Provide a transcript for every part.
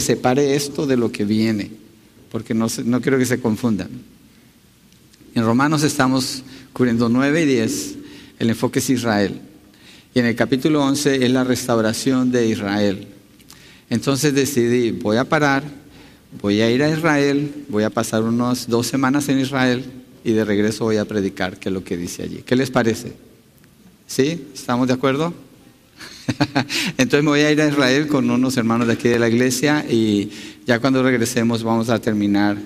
separe esto de lo que viene, porque no, no quiero que se confundan. En Romanos estamos cubriendo 9 y 10, el enfoque es Israel. Y en el capítulo 11 es la restauración de Israel. Entonces decidí, voy a parar, voy a ir a Israel, voy a pasar unas dos semanas en Israel y de regreso voy a predicar, que es lo que dice allí. ¿Qué les parece? ¿Sí? ¿Estamos de acuerdo? Entonces me voy a ir a Israel con unos hermanos de aquí de la iglesia y ya cuando regresemos vamos a terminar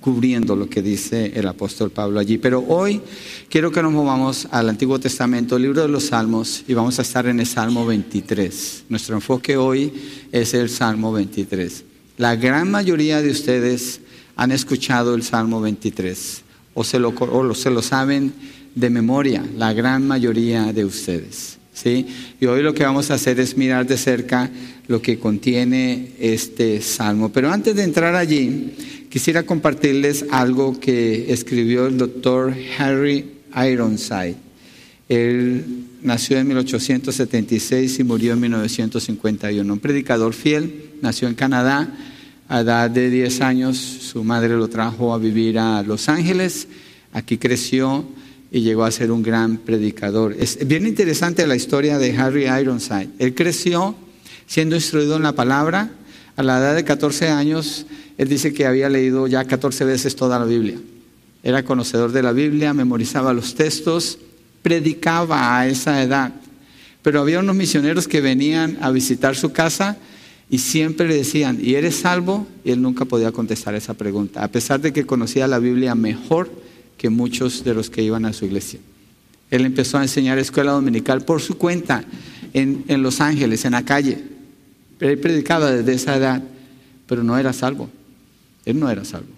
cubriendo lo que dice el apóstol Pablo allí. Pero hoy quiero que nos movamos al Antiguo Testamento, el libro de los Salmos, y vamos a estar en el Salmo 23. Nuestro enfoque hoy es el Salmo 23. La gran mayoría de ustedes han escuchado el Salmo 23 o se lo, o se lo saben de memoria, la gran mayoría de ustedes. ¿Sí? Y hoy lo que vamos a hacer es mirar de cerca lo que contiene este salmo. Pero antes de entrar allí, quisiera compartirles algo que escribió el doctor Harry Ironside. Él nació en 1876 y murió en 1951. Un predicador fiel, nació en Canadá a edad de 10 años. Su madre lo trajo a vivir a Los Ángeles. Aquí creció y llegó a ser un gran predicador. Es bien interesante la historia de Harry Ironside. Él creció siendo instruido en la palabra. A la edad de 14 años, él dice que había leído ya 14 veces toda la Biblia. Era conocedor de la Biblia, memorizaba los textos, predicaba a esa edad. Pero había unos misioneros que venían a visitar su casa y siempre le decían, ¿y eres salvo? Y él nunca podía contestar esa pregunta, a pesar de que conocía la Biblia mejor que muchos de los que iban a su iglesia. Él empezó a enseñar escuela dominical por su cuenta en, Los Ángeles, en la calle. Él predicaba desde esa edad, pero no era salvo. Él no era salvo.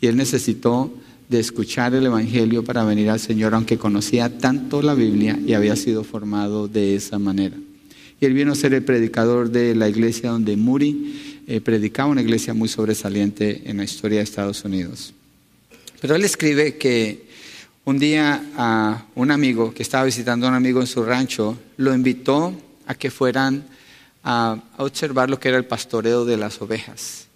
Y él necesitó de escuchar el Evangelio para venir al Señor, aunque conocía tanto la Biblia y había sido formado de esa manera. Y él vino a ser el predicador de la iglesia donde Muri eh, predicaba, una iglesia muy sobresaliente en la historia de Estados Unidos. Pero él escribe que un día a un amigo que estaba visitando a un amigo en su rancho lo invitó a que fueran a, observar lo que era el pastoreo de las ovejas.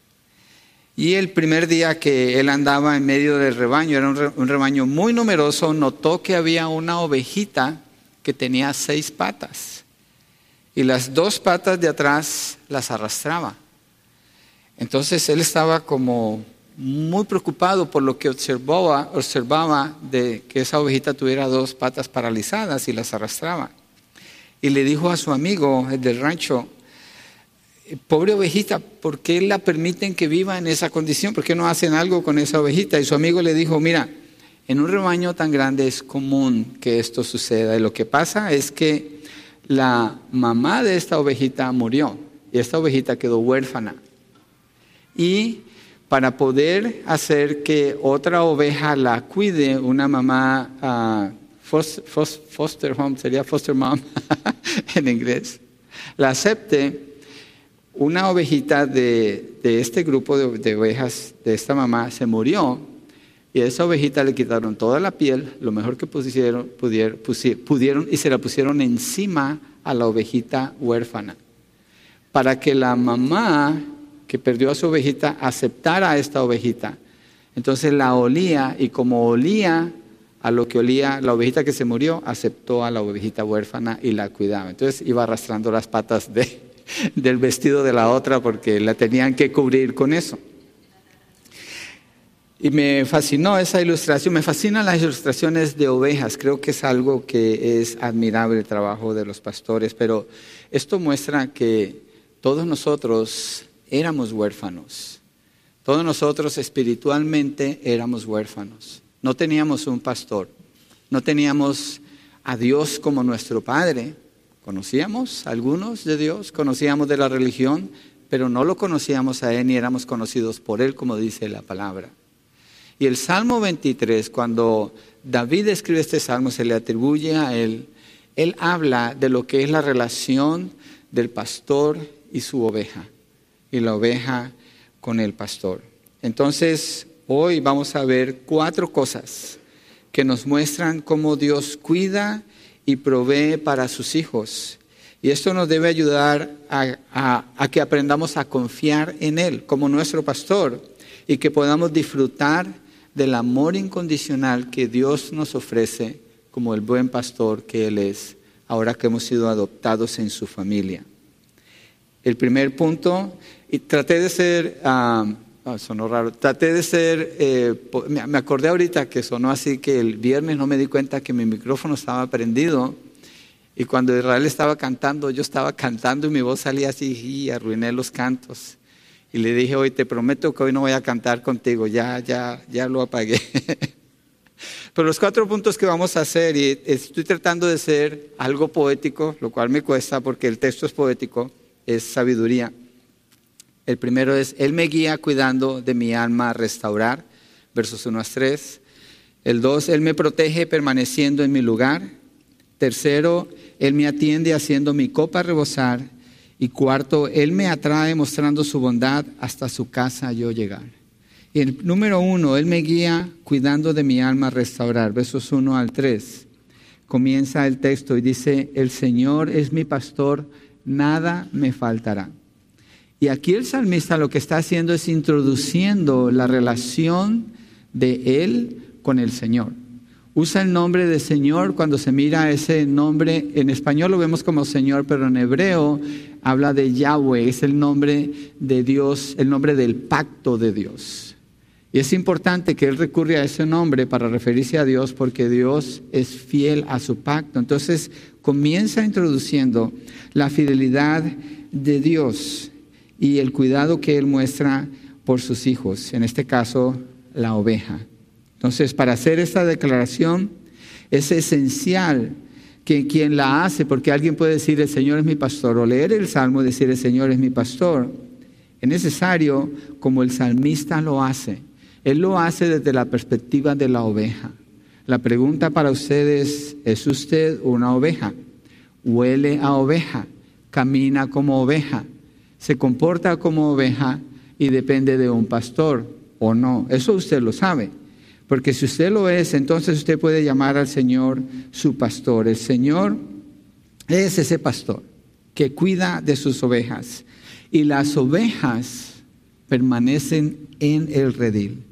Y el primer día que él andaba en medio del rebaño, era un, rebaño muy numeroso, notó que había una ovejita que tenía seis patas y las dos patas de atrás las arrastraba. Entonces él estaba como muy preocupado por lo que observaba, observaba de que esa ovejita tuviera dos patas paralizadas y las arrastraba. Y le dijo a su amigo, el del rancho, pobre ovejita, ¿por qué la permiten que viva en esa condición? ¿Por qué no hacen algo con esa ovejita? Y su amigo le dijo, mira, en un rebaño tan grande es común que esto suceda. Y lo que pasa es que la mamá de esta ovejita murió y esta ovejita quedó huérfana. Y para poder hacer que otra oveja la cuide, una mamá ah, foster, home, sería foster mom en inglés, la acepte, una ovejita de, este grupo de, ovejas de esta mamá se murió y a esa ovejita le quitaron toda la piel, lo mejor que pusieron, pudieron y se la pusieron encima a la ovejita huérfana, para que la mamá que perdió a su ovejita aceptara a esta ovejita. Entonces la olía y como olía a lo que olía la ovejita que se murió, aceptó a la ovejita huérfana y la cuidaba. Entonces iba arrastrando las patas de, del vestido de la otra porque la tenían que cubrir con eso. Y me fascinó esa ilustración, me fascinan las ilustraciones de ovejas, creo que es algo que es admirable el trabajo de los pastores, pero esto muestra que todos nosotros éramos huérfanos. Todos nosotros espiritualmente éramos huérfanos. No teníamos un pastor, no teníamos a Dios como nuestro Padre. Conocíamos algunos de Dios, conocíamos de la religión, pero no lo conocíamos a Él ni éramos conocidos por Él, como dice la palabra. Y el Salmo 23, cuando David escribe este salmo, se le atribuye a Él, Él habla de lo que es la relación del pastor y su oveja y la oveja con el pastor. Entonces, hoy vamos a ver cuatro cosas que nos muestran cómo Dios cuida y provee para sus hijos Y esto nos debe ayudar a, a, que aprendamos a confiar en Él como nuestro pastor y que podamos disfrutar del amor incondicional que Dios nos ofrece como el buen pastor que Él es, ahora que hemos sido adoptados en su familia. El primer punto, y traté de ser, ah, ah, sonó raro, traté de ser, eh, me acordé ahorita que sonó así que el viernes no me di cuenta que mi micrófono estaba prendido y cuando Israel estaba cantando, yo estaba cantando y mi voz salía así y arruiné los cantos. Y le dije, hoy te prometo que hoy no voy a cantar contigo, ya, ya, ya lo apagué. Pero los cuatro puntos que vamos a hacer, y estoy tratando de ser algo poético, lo cual me cuesta porque el texto es poético, es sabiduría. El primero es, Él me guía cuidando de mi alma a restaurar, versos 1 a 3. El dos, Él me protege permaneciendo en mi lugar. Tercero, Él me atiende haciendo mi copa rebosar. Y cuarto, Él me atrae mostrando su bondad hasta su casa yo llegar. Y el número uno, Él me guía cuidando de mi alma a restaurar. Versos 1 al 3. Comienza el texto y dice, el Señor es mi pastor, nada me faltará. Y aquí el salmista lo que está haciendo es introduciendo la relación de Él con el Señor usa el nombre de Señor cuando se mira ese nombre, en español lo vemos como Señor, pero en hebreo habla de Yahweh, es el nombre de Dios, el nombre del pacto de Dios. Y es importante que él recurra a ese nombre para referirse a Dios porque Dios es fiel a su pacto. Entonces comienza introduciendo la fidelidad de Dios y el cuidado que él muestra por sus hijos, en este caso la oveja. Entonces, para hacer esta declaración es esencial que quien la hace, porque alguien puede decir el Señor es mi pastor, o leer el Salmo y decir el Señor es mi pastor, es necesario como el salmista lo hace. Él lo hace desde la perspectiva de la oveja. La pregunta para ustedes, ¿es usted una oveja? ¿Huele a oveja? ¿Camina como oveja? ¿Se comporta como oveja y depende de un pastor o no? Eso usted lo sabe. Porque si usted lo es, entonces usted puede llamar al Señor su pastor. El Señor es ese pastor que cuida de sus ovejas. Y las ovejas permanecen en el redil.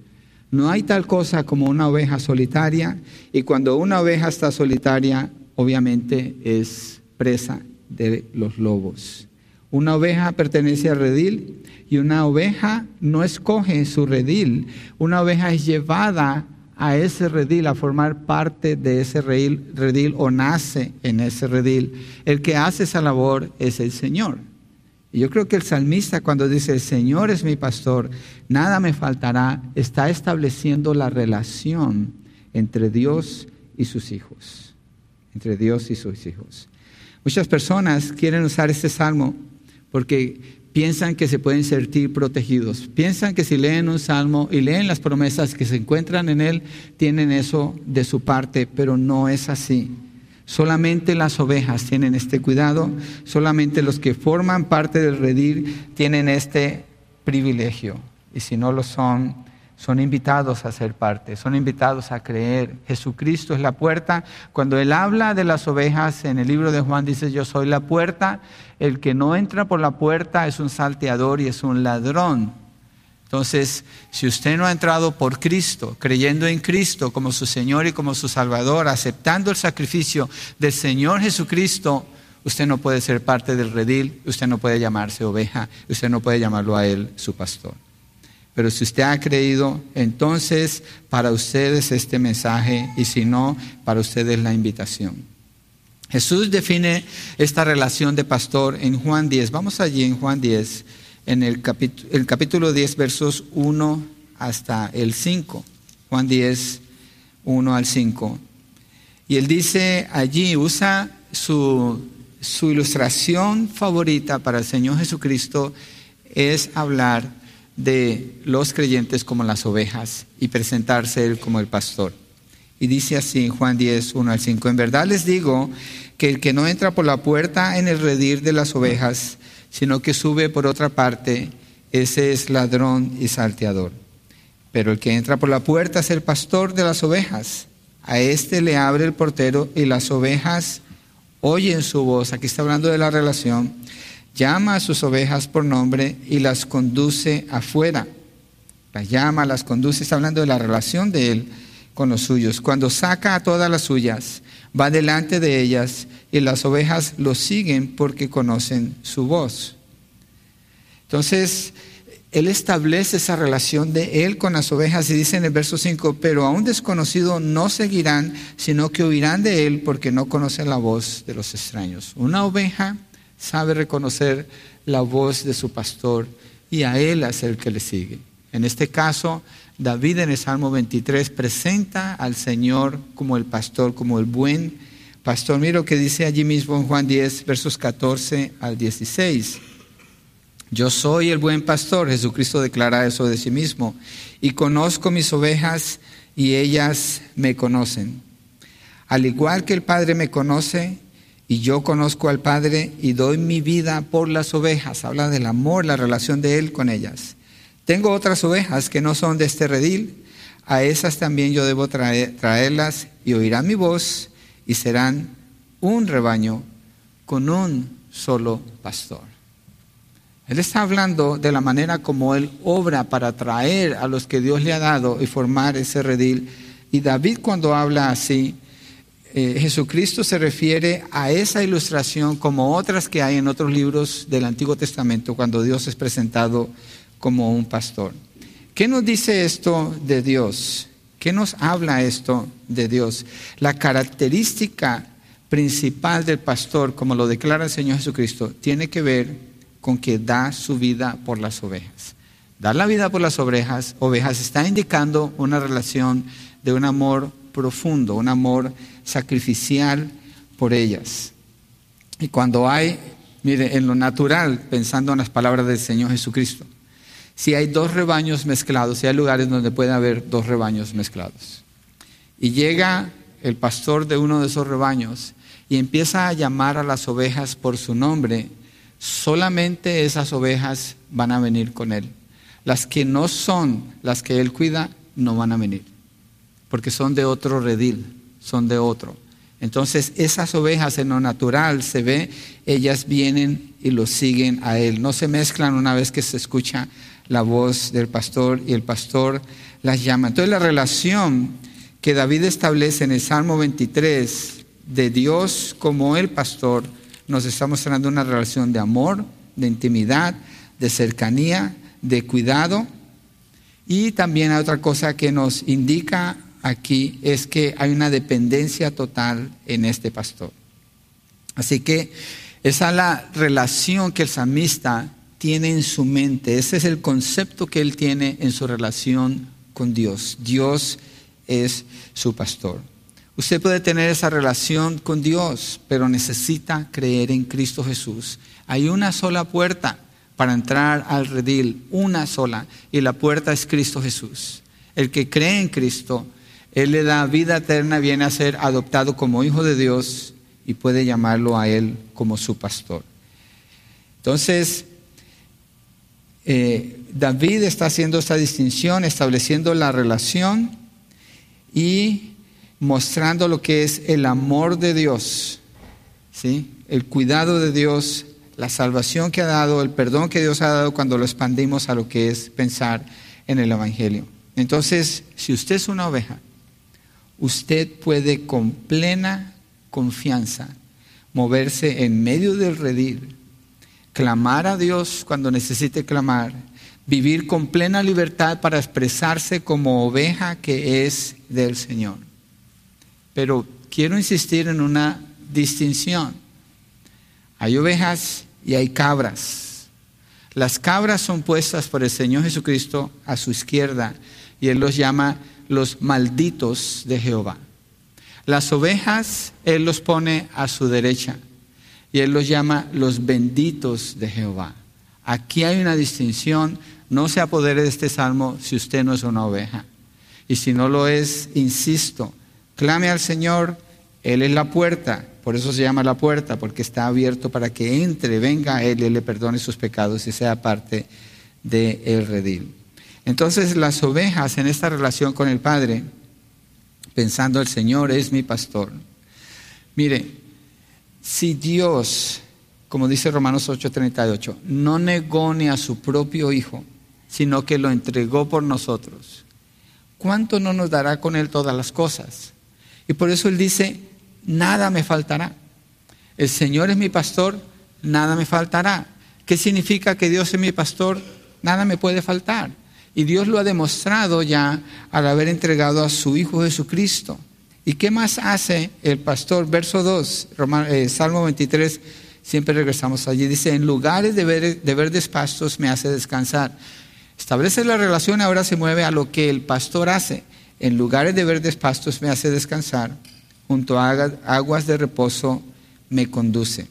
No hay tal cosa como una oveja solitaria y cuando una oveja está solitaria, obviamente es presa de los lobos. Una oveja pertenece al redil y una oveja no escoge su redil. Una oveja es llevada a ese redil, a formar parte de ese redil, redil, o nace en ese redil. El que hace esa labor es el Señor. Y yo creo que el salmista cuando dice, el Señor es mi pastor, nada me faltará, está estableciendo la relación entre Dios y sus hijos. Entre Dios y sus hijos. Muchas personas quieren usar este salmo porque piensan que se pueden sentir protegidos. Piensan que si leen un salmo y leen las promesas que se encuentran en él, tienen eso de su parte, pero no es así. Solamente las ovejas tienen este cuidado, solamente los que forman parte del redil tienen este privilegio. Y si no lo son, son invitados a ser parte, son invitados a creer. Jesucristo es la puerta. Cuando Él habla de las ovejas en el libro de Juan, dice, yo soy la puerta. El que no entra por la puerta es un salteador y es un ladrón. Entonces, si usted no ha entrado por Cristo, creyendo en Cristo como su Señor y como su Salvador, aceptando el sacrificio del Señor Jesucristo, usted no puede ser parte del redil, usted no puede llamarse oveja, usted no puede llamarlo a Él su pastor. Pero si usted ha creído, entonces para ustedes este mensaje y si no, para ustedes la invitación. Jesús define esta relación de pastor en Juan 10. Vamos allí en Juan 10, en el capítulo, el capítulo 10, versos 1 hasta el 5. Juan 10, 1 al 5. Y él dice allí, usa su, su ilustración favorita para el Señor Jesucristo, es hablar de los creyentes como las ovejas y presentarse Él como el pastor. Y dice así en Juan 10, 1 al 5, en verdad les digo que el que no entra por la puerta en el redir de las ovejas, sino que sube por otra parte, ese es ladrón y salteador. Pero el que entra por la puerta es el pastor de las ovejas. A éste le abre el portero y las ovejas oyen su voz, aquí está hablando de la relación, llama a sus ovejas por nombre y las conduce afuera. Las llama, las conduce, está hablando de la relación de él con los suyos. Cuando saca a todas las suyas, va delante de ellas y las ovejas lo siguen porque conocen su voz. Entonces, él establece esa relación de él con las ovejas y dice en el verso 5, pero a un desconocido no seguirán, sino que oirán de él porque no conocen la voz de los extraños. Una oveja sabe reconocer la voz de su pastor y a él es el que le sigue. En este caso, David en el Salmo 23 presenta al Señor como el pastor, como el buen pastor. Mira lo que dice allí mismo en Juan 10, versos 14 al 16. Yo soy el buen pastor, Jesucristo declara eso de sí mismo, y conozco mis ovejas y ellas me conocen. Al igual que el Padre me conoce y yo conozco al Padre y doy mi vida por las ovejas, habla del amor, la relación de Él con ellas. Tengo otras ovejas que no son de este redil, a esas también yo debo traerlas y oirán mi voz y serán un rebaño con un solo pastor. Él está hablando de la manera como Él obra para traer a los que Dios le ha dado y formar ese redil. Y David cuando habla así, eh, Jesucristo se refiere a esa ilustración como otras que hay en otros libros del Antiguo Testamento cuando Dios es presentado como un pastor. ¿Qué nos dice esto de Dios? ¿Qué nos habla esto de Dios? La característica principal del pastor, como lo declara el Señor Jesucristo, tiene que ver con que da su vida por las ovejas. Dar la vida por las ovejas, ovejas está indicando una relación de un amor profundo, un amor sacrificial por ellas. Y cuando hay, mire, en lo natural, pensando en las palabras del Señor Jesucristo, si hay dos rebaños mezclados, si hay lugares donde puede haber dos rebaños mezclados. Y llega el pastor de uno de esos rebaños y empieza a llamar a las ovejas por su nombre, solamente esas ovejas van a venir con él. Las que no son las que él cuida, no van a venir, porque son de otro redil, son de otro. Entonces esas ovejas en lo natural se ve, ellas vienen y lo siguen a él. No se mezclan una vez que se escucha la voz del pastor y el pastor las llama. Entonces la relación que David establece en el Salmo 23 de Dios como el pastor nos está mostrando una relación de amor, de intimidad, de cercanía, de cuidado. Y también hay otra cosa que nos indica aquí es que hay una dependencia total en este pastor. Así que esa es la relación que el samista tiene en su mente, ese es el concepto que él tiene en su relación con Dios. Dios es su pastor. Usted puede tener esa relación con Dios, pero necesita creer en Cristo Jesús. Hay una sola puerta para entrar al redil, una sola, y la puerta es Cristo Jesús. El que cree en Cristo, Él le da vida eterna, viene a ser adoptado como hijo de Dios y puede llamarlo a Él como su pastor. Entonces, eh, David está haciendo esta distinción, estableciendo la relación y mostrando lo que es el amor de Dios, ¿sí? el cuidado de Dios, la salvación que ha dado, el perdón que Dios ha dado cuando lo expandimos a lo que es pensar en el Evangelio. Entonces, si usted es una oveja, usted puede con plena confianza moverse en medio del redil clamar a Dios cuando necesite clamar, vivir con plena libertad para expresarse como oveja que es del Señor. Pero quiero insistir en una distinción. Hay ovejas y hay cabras. Las cabras son puestas por el Señor Jesucristo a su izquierda y Él los llama los malditos de Jehová. Las ovejas Él los pone a su derecha y él los llama los benditos de Jehová. Aquí hay una distinción, no se apodere de este salmo si usted no es una oveja. Y si no lo es, insisto, clame al Señor, Él es la puerta, por eso se llama la puerta, porque está abierto para que entre, venga Él y le perdone sus pecados y sea parte del el redil. Entonces las ovejas en esta relación con el Padre, pensando el Señor es mi pastor. Mire, Si Dios, como dice Romanos 8:38, no negó ni a su propio Hijo, sino que lo entregó por nosotros, ¿cuánto no nos dará con Él todas las cosas? Y por eso Él dice, nada me faltará. El Señor es mi pastor, nada me faltará. ¿Qué significa que Dios es mi pastor? Nada me puede faltar. Y Dios lo ha demostrado ya al haber entregado a su Hijo Jesucristo. ¿Y qué más hace el pastor? Verso 2, eh, Salmo 23, siempre regresamos allí. Dice, en lugares de, de verdes pastos me hace descansar. Establece la relación, ahora se mueve a lo que el pastor hace. En lugares de verdes pastos me hace descansar. Junto a aguas de reposo me conduce.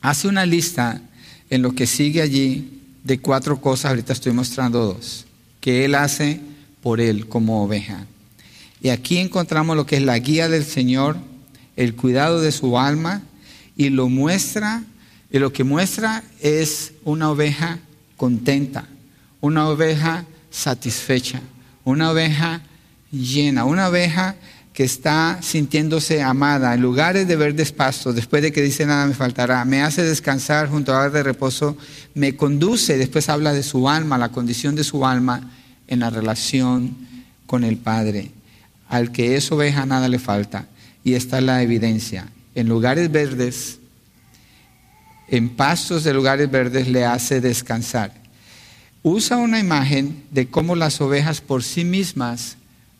Hace una lista en lo que sigue allí de cuatro cosas, ahorita estoy mostrando dos, que Él hace por Él como oveja. Y aquí encontramos lo que es la guía del Señor, el cuidado de su alma, y lo muestra, y lo que muestra es una oveja contenta, una oveja satisfecha, una oveja llena, una oveja que está sintiéndose amada en lugares de verdes pastos, después de que dice nada me faltará, me hace descansar junto a de reposo, me conduce, después habla de su alma, la condición de su alma en la relación con el Padre. Al que es oveja nada le falta. Y esta es la evidencia. En lugares verdes, en pastos de lugares verdes le hace descansar. Usa una imagen de cómo las ovejas por sí mismas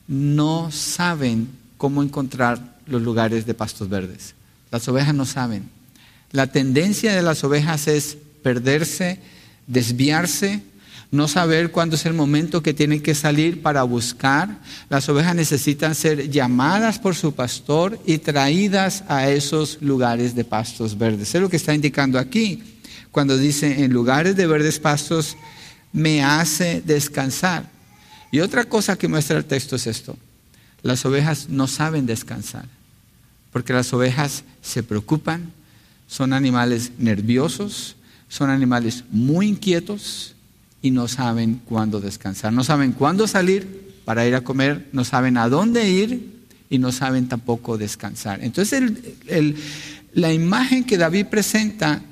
no saben cómo encontrar los lugares de pastos verdes. Las ovejas no saben. La tendencia de las ovejas es perderse, desviarse, no saber cuándo es el momento que tienen que salir para buscar. Las ovejas necesitan ser llamadas por su pastor y traídas a esos lugares de pastos verdes. Es lo que está indicando aquí cuando dice en lugares de verdes pastos me hace descansar. Y otra cosa que muestra el texto es esto. Las ovejas no saben descansar, porque las ovejas se preocupan, son animales nerviosos, son animales muy inquietos y no saben cuándo descansar, no saben cuándo salir para ir a comer, no saben a dónde ir y no saben tampoco descansar. Entonces la imagen que David presenta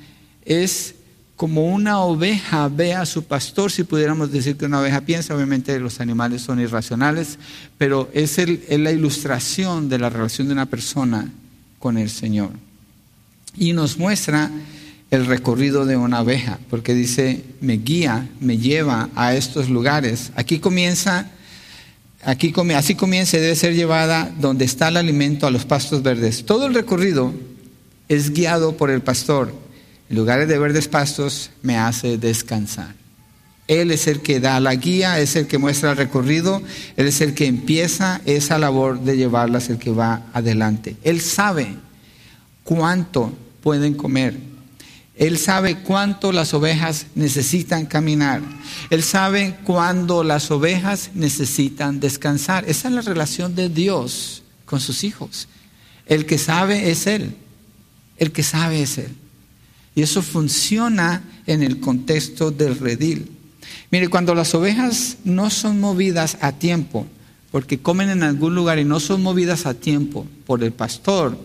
es como una oveja ve a su pastor, si pudiéramos decir que una oveja piensa, obviamente los animales son irracionales, pero es, la ilustración de la relación de una persona con el Señor. Y nos muestra el recorrido de una oveja, porque dice, me guía, me lleva a estos lugares. Aquí comienza, aquí así comienza y debe ser llevada donde está el alimento a los pastos verdes. Todo el recorrido es guiado por el pastor en lugares de verdes pastos me hace descansar. Él es el que da la guía, es el que muestra el recorrido, Él es el que empieza esa labor de llevarlas, el que va adelante. Él sabe cuánto pueden comer. Él sabe cuánto las ovejas necesitan caminar. Él sabe cuándo las ovejas necesitan descansar. Esa es la relación de Dios con sus hijos. El que sabe es Él. El que sabe es Él. Y eso funciona en el contexto del redil. Mire, cuando las ovejas no son movidas a tiempo, porque comen en algún lugar y no son movidas a tiempo por el pastor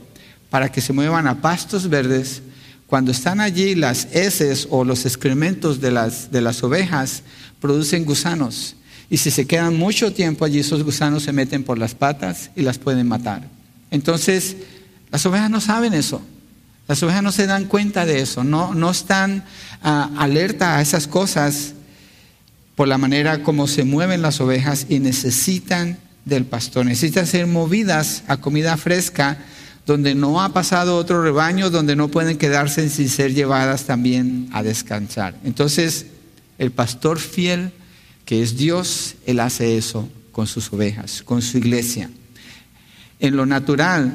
para que se muevan a pastos verdes, cuando están allí las heces o los excrementos de las, de las ovejas producen gusanos. Y si se quedan mucho tiempo allí, esos gusanos se meten por las patas y las pueden matar. Entonces, las ovejas no saben eso. Las ovejas no se dan cuenta de eso, no, no están ah, alerta a esas cosas por la manera como se mueven las ovejas y necesitan del pastor, necesitan ser movidas a comida fresca donde no ha pasado otro rebaño, donde no pueden quedarse sin ser llevadas también a descansar. Entonces, el pastor fiel, que es Dios, él hace eso con sus ovejas, con su iglesia. En lo natural,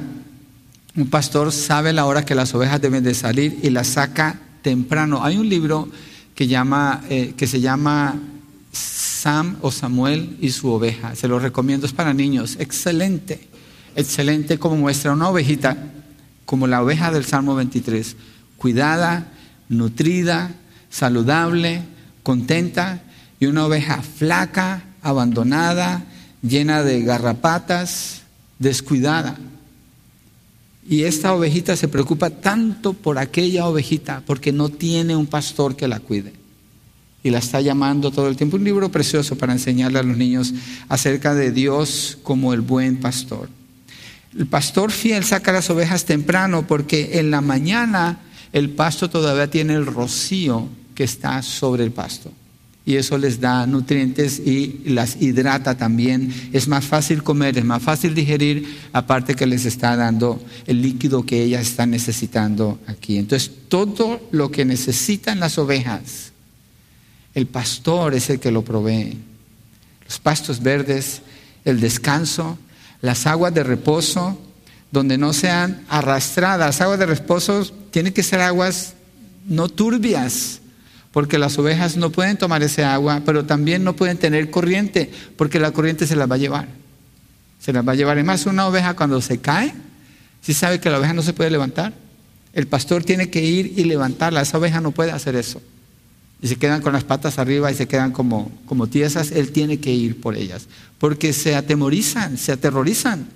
un pastor sabe la hora que las ovejas deben de salir y las saca temprano. Hay un libro que, llama, eh, que se llama Sam o Samuel y su oveja. Se lo recomiendo, es para niños. Excelente, excelente como muestra una ovejita, como la oveja del Salmo 23, cuidada, nutrida, saludable, contenta, y una oveja flaca, abandonada, llena de garrapatas, descuidada. Y esta ovejita se preocupa tanto por aquella ovejita porque no tiene un pastor que la cuide. Y la está llamando todo el tiempo. Un libro precioso para enseñarle a los niños acerca de Dios como el buen pastor. El pastor fiel saca las ovejas temprano porque en la mañana el pasto todavía tiene el rocío que está sobre el pasto y eso les da nutrientes y las hidrata también. Es más fácil comer, es más fácil digerir, aparte que les está dando el líquido que ellas están necesitando aquí. Entonces, todo lo que necesitan las ovejas, el pastor es el que lo provee. Los pastos verdes, el descanso, las aguas de reposo, donde no sean arrastradas. Aguas de reposo tienen que ser aguas no turbias, porque las ovejas no pueden tomar ese agua, pero también no pueden tener corriente, porque la corriente se las va a llevar. Se las va a llevar. Además, una oveja cuando se cae, si sabe que la oveja no se puede levantar, el pastor tiene que ir y levantarla. Esa oveja no puede hacer eso. Y se quedan con las patas arriba y se quedan como, como tiesas. Él tiene que ir por ellas, porque se atemorizan, se aterrorizan.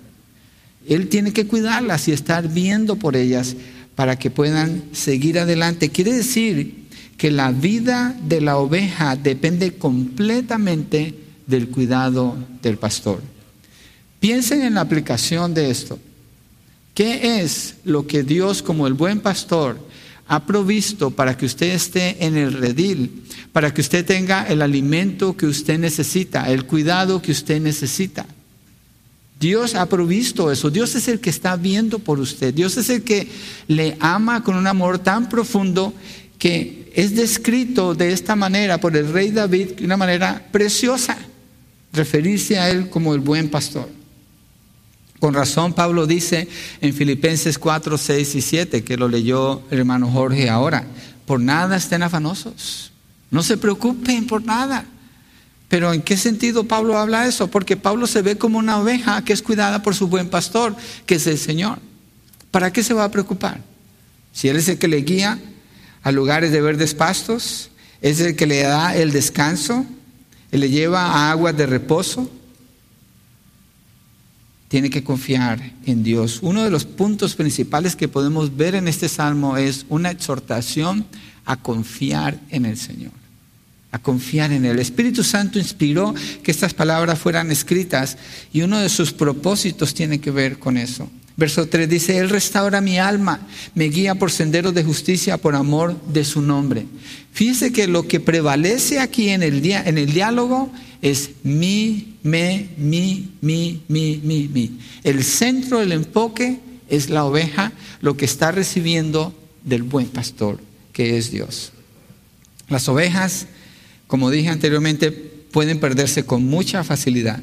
Él tiene que cuidarlas y estar viendo por ellas para que puedan seguir adelante. Quiere decir que la vida de la oveja depende completamente del cuidado del pastor. Piensen en la aplicación de esto. ¿Qué es lo que Dios como el buen pastor ha provisto para que usted esté en el redil, para que usted tenga el alimento que usted necesita, el cuidado que usted necesita? Dios ha provisto eso. Dios es el que está viendo por usted. Dios es el que le ama con un amor tan profundo que es descrito de esta manera por el rey David de una manera preciosa, referirse a él como el buen pastor. Con razón Pablo dice en Filipenses 4, 6 y 7, que lo leyó el hermano Jorge ahora, por nada estén afanosos, no se preocupen por nada. Pero ¿en qué sentido Pablo habla eso? Porque Pablo se ve como una oveja que es cuidada por su buen pastor, que es el Señor. ¿Para qué se va a preocupar? Si Él es el que le guía, a lugares de verdes pastos, es el que le da el descanso, y le lleva a aguas de reposo. Tiene que confiar en Dios. Uno de los puntos principales que podemos ver en este salmo es una exhortación a confiar en el Señor, a confiar en. El Espíritu Santo inspiró que estas palabras fueran escritas y uno de sus propósitos tiene que ver con eso. Verso 3 dice, Él restaura mi alma, me guía por senderos de justicia por amor de su nombre. Fíjense que lo que prevalece aquí en el, día, en el diálogo es mi, me, mi, mi, mi, mi, mi. El centro del enfoque es la oveja, lo que está recibiendo del buen pastor, que es Dios. Las ovejas, como dije anteriormente, pueden perderse con mucha facilidad.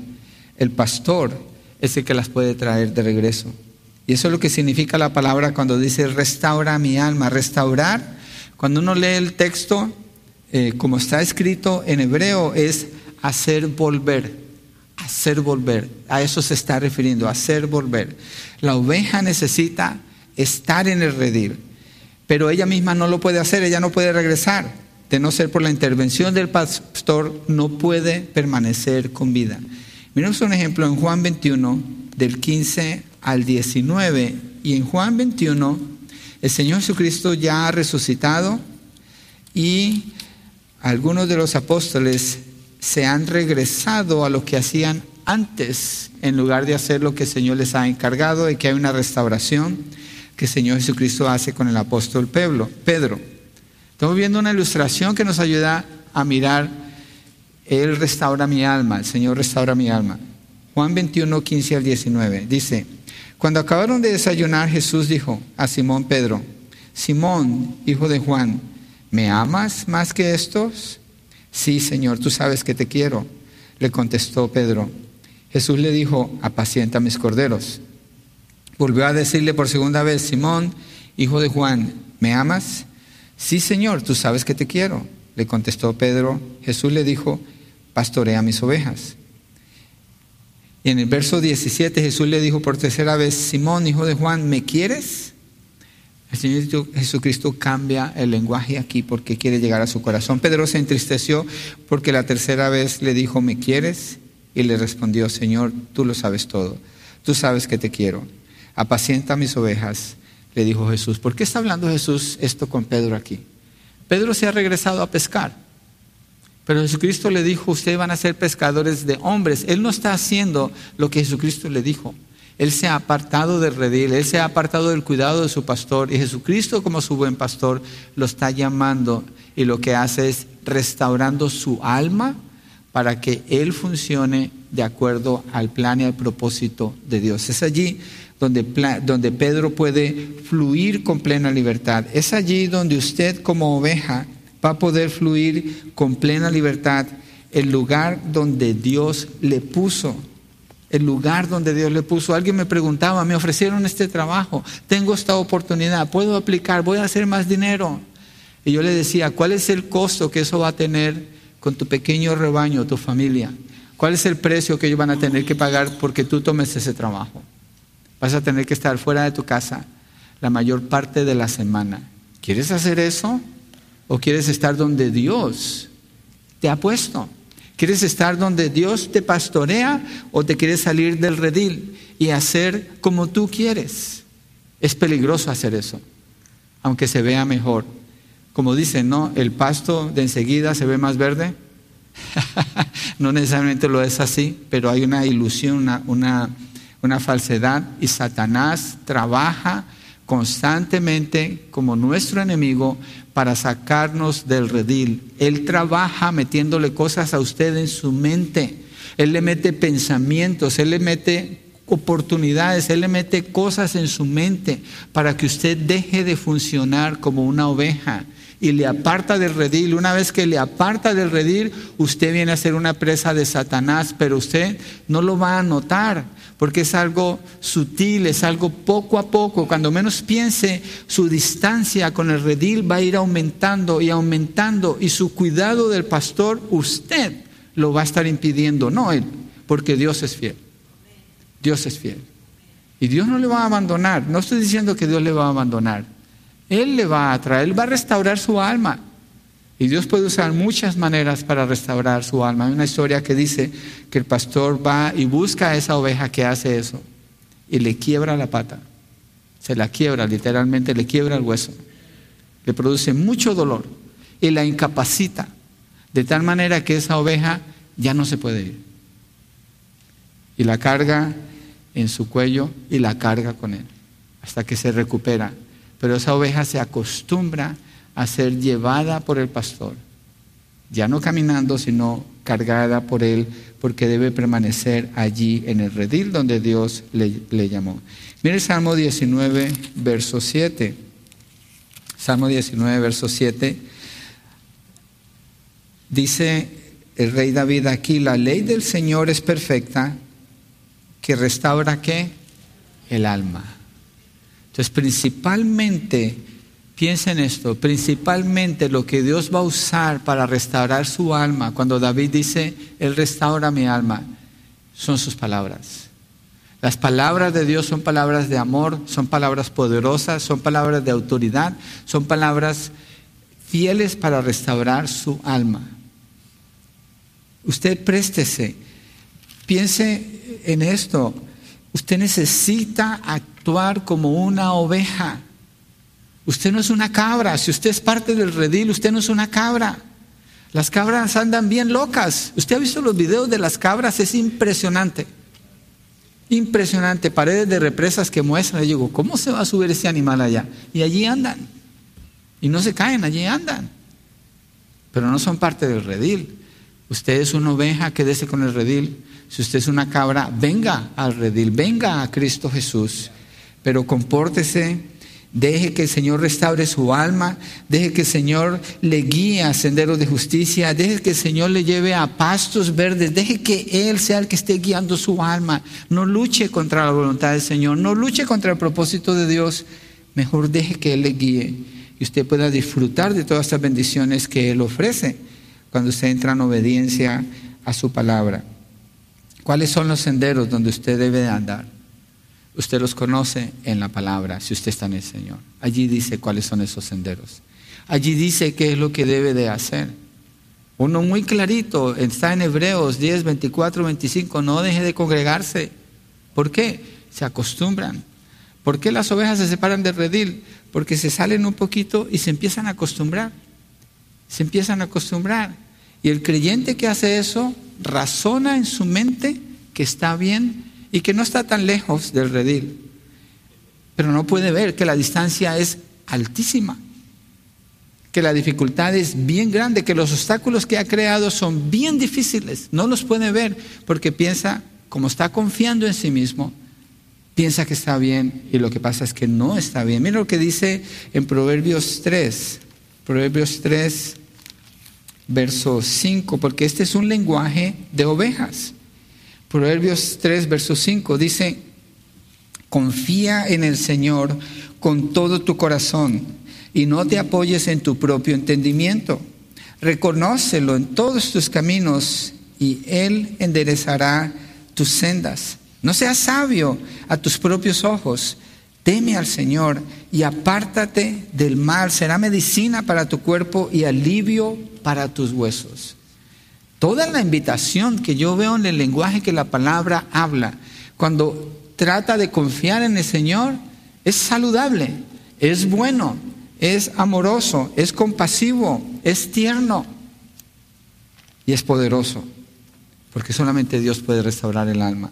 El pastor es el que las puede traer de regreso. Y eso es lo que significa la palabra cuando dice restaura mi alma. Restaurar, cuando uno lee el texto, eh, como está escrito en hebreo, es hacer volver. Hacer volver. A eso se está refiriendo, hacer volver. La oveja necesita estar en el redil, pero ella misma no lo puede hacer, ella no puede regresar. De no ser por la intervención del pastor, no puede permanecer con vida. Miremos un ejemplo en Juan 21, del 15 al 19. Y en Juan 21, el Señor Jesucristo ya ha resucitado y algunos de los apóstoles se han regresado a lo que hacían antes, en lugar de hacer lo que el Señor les ha encargado, y que hay una restauración que el Señor Jesucristo hace con el apóstol. Pedro. Estamos viendo una ilustración que nos ayuda a mirar, Él restaura mi alma, el Señor restaura mi alma. Juan 21, 15 al 19. Dice, cuando acabaron de desayunar, Jesús dijo a Simón Pedro, Simón, hijo de Juan, ¿me amas más que estos? Sí, Señor, tú sabes que te quiero, le contestó Pedro. Jesús le dijo, apacienta mis corderos. Volvió a decirle por segunda vez, Simón, hijo de Juan, ¿me amas? Sí, Señor, tú sabes que te quiero, le contestó Pedro. Jesús le dijo, pastorea mis ovejas. Y en el verso 17 Jesús le dijo por tercera vez, Simón, hijo de Juan, ¿me quieres? El Señor Jesucristo cambia el lenguaje aquí porque quiere llegar a su corazón. Pedro se entristeció porque la tercera vez le dijo, ¿me quieres? Y le respondió, Señor, tú lo sabes todo, tú sabes que te quiero. apacienta mis ovejas, le dijo Jesús. ¿Por qué está hablando Jesús esto con Pedro aquí? Pedro se ha regresado a pescar, pero Jesucristo le dijo, ustedes van a ser pescadores de hombres. Él no está haciendo lo que Jesucristo le dijo. Él se ha apartado del redil, él se ha apartado del cuidado de su pastor y Jesucristo como su buen pastor lo está llamando y lo que hace es restaurando su alma para que él funcione de acuerdo al plan y al propósito de Dios. Es allí donde, donde Pedro puede fluir con plena libertad. Es allí donde usted como oveja va a poder fluir con plena libertad el lugar donde Dios le puso. El lugar donde Dios le puso. Alguien me preguntaba, me ofrecieron este trabajo, tengo esta oportunidad, puedo aplicar, voy a hacer más dinero. Y yo le decía, ¿cuál es el costo que eso va a tener con tu pequeño rebaño, tu familia? ¿Cuál es el precio que ellos van a tener que pagar porque tú tomes ese trabajo? Vas a tener que estar fuera de tu casa la mayor parte de la semana. ¿Quieres hacer eso? ¿O quieres estar donde Dios te ha puesto? ¿Quieres estar donde Dios te pastorea o te quieres salir del redil y hacer como tú quieres? Es peligroso hacer eso, aunque se vea mejor. Como dicen, ¿no? El pasto de enseguida se ve más verde. no necesariamente lo es así, pero hay una ilusión, una, una una falsedad y Satanás trabaja constantemente como nuestro enemigo para sacarnos del redil. Él trabaja metiéndole cosas a usted en su mente. Él le mete pensamientos, él le mete oportunidades, él le mete cosas en su mente para que usted deje de funcionar como una oveja y le aparta del redil. Una vez que le aparta del redil, usted viene a ser una presa de Satanás, pero usted no lo va a notar porque es algo sutil, es algo poco a poco. Cuando menos piense, su distancia con el redil va a ir aumentando y aumentando y su cuidado del pastor, usted lo va a estar impidiendo, no él, porque Dios es fiel. Dios es fiel. Y Dios no le va a abandonar. No estoy diciendo que Dios le va a abandonar. Él le va a traer, Él va a restaurar su alma. Y Dios puede usar muchas maneras para restaurar su alma. Hay una historia que dice que el pastor va y busca a esa oveja que hace eso y le quiebra la pata. Se la quiebra, literalmente le quiebra el hueso. Le produce mucho dolor y la incapacita de tal manera que esa oveja ya no se puede ir. Y la carga en su cuello y la carga con él hasta que se recupera pero esa oveja se acostumbra a ser llevada por el pastor, ya no caminando, sino cargada por él, porque debe permanecer allí en el redil donde Dios le, llamó. Mire el Salmo 19, verso 7. Salmo 19, verso 7. Dice el rey David aquí, la ley del Señor es perfecta, que restaura qué? El alma. Entonces, principalmente, piensen esto, principalmente lo que Dios va a usar para restaurar su alma, cuando David dice, Él restaura mi alma, son sus palabras. Las palabras de Dios son palabras de amor, son palabras poderosas, son palabras de autoridad, son palabras fieles para restaurar su alma. Usted préstese, piense en esto. Usted necesita actuar como una oveja. Usted no es una cabra. Si usted es parte del redil, usted no es una cabra. Las cabras andan bien locas. Usted ha visto los videos de las cabras, es impresionante. Impresionante. Paredes de represas que muestran. Y digo, ¿cómo se va a subir ese animal allá? Y allí andan. Y no se caen, allí andan. Pero no son parte del redil. Usted es una oveja, quédese con el redil. Si usted es una cabra, venga al redil, venga a Cristo Jesús, pero compórtese, deje que el Señor restaure su alma, deje que el Señor le guíe a senderos de justicia, deje que el Señor le lleve a pastos verdes, deje que Él sea el que esté guiando su alma. No luche contra la voluntad del Señor, no luche contra el propósito de Dios, mejor deje que Él le guíe y usted pueda disfrutar de todas estas bendiciones que Él ofrece cuando usted entra en obediencia a su palabra. ¿Cuáles son los senderos donde usted debe de andar? Usted los conoce en la palabra, si usted está en el Señor. Allí dice cuáles son esos senderos. Allí dice qué es lo que debe de hacer. Uno muy clarito, está en Hebreos 10, 24, 25, no deje de congregarse. ¿Por qué? Se acostumbran. ¿Por qué las ovejas se separan del redil? Porque se salen un poquito y se empiezan a acostumbrar. Se empiezan a acostumbrar. Y el creyente que hace eso razona en su mente que está bien y que no está tan lejos del redil. Pero no puede ver que la distancia es altísima, que la dificultad es bien grande, que los obstáculos que ha creado son bien difíciles. No los puede ver porque piensa, como está confiando en sí mismo, piensa que está bien y lo que pasa es que no está bien. Mira lo que dice en Proverbios 3, Proverbios 3, verso 5, porque este es un lenguaje de ovejas. Proverbios 3, verso 5 dice, confía en el Señor con todo tu corazón y no te apoyes en tu propio entendimiento. Reconócelo en todos tus caminos y Él enderezará tus sendas. No seas sabio a tus propios ojos. Teme al Señor y apártate del mal. Será medicina para tu cuerpo y alivio para tus huesos. Toda la invitación que yo veo en el lenguaje que la palabra habla, cuando trata de confiar en el Señor, es saludable, es bueno, es amoroso, es compasivo, es tierno y es poderoso, porque solamente Dios puede restaurar el alma.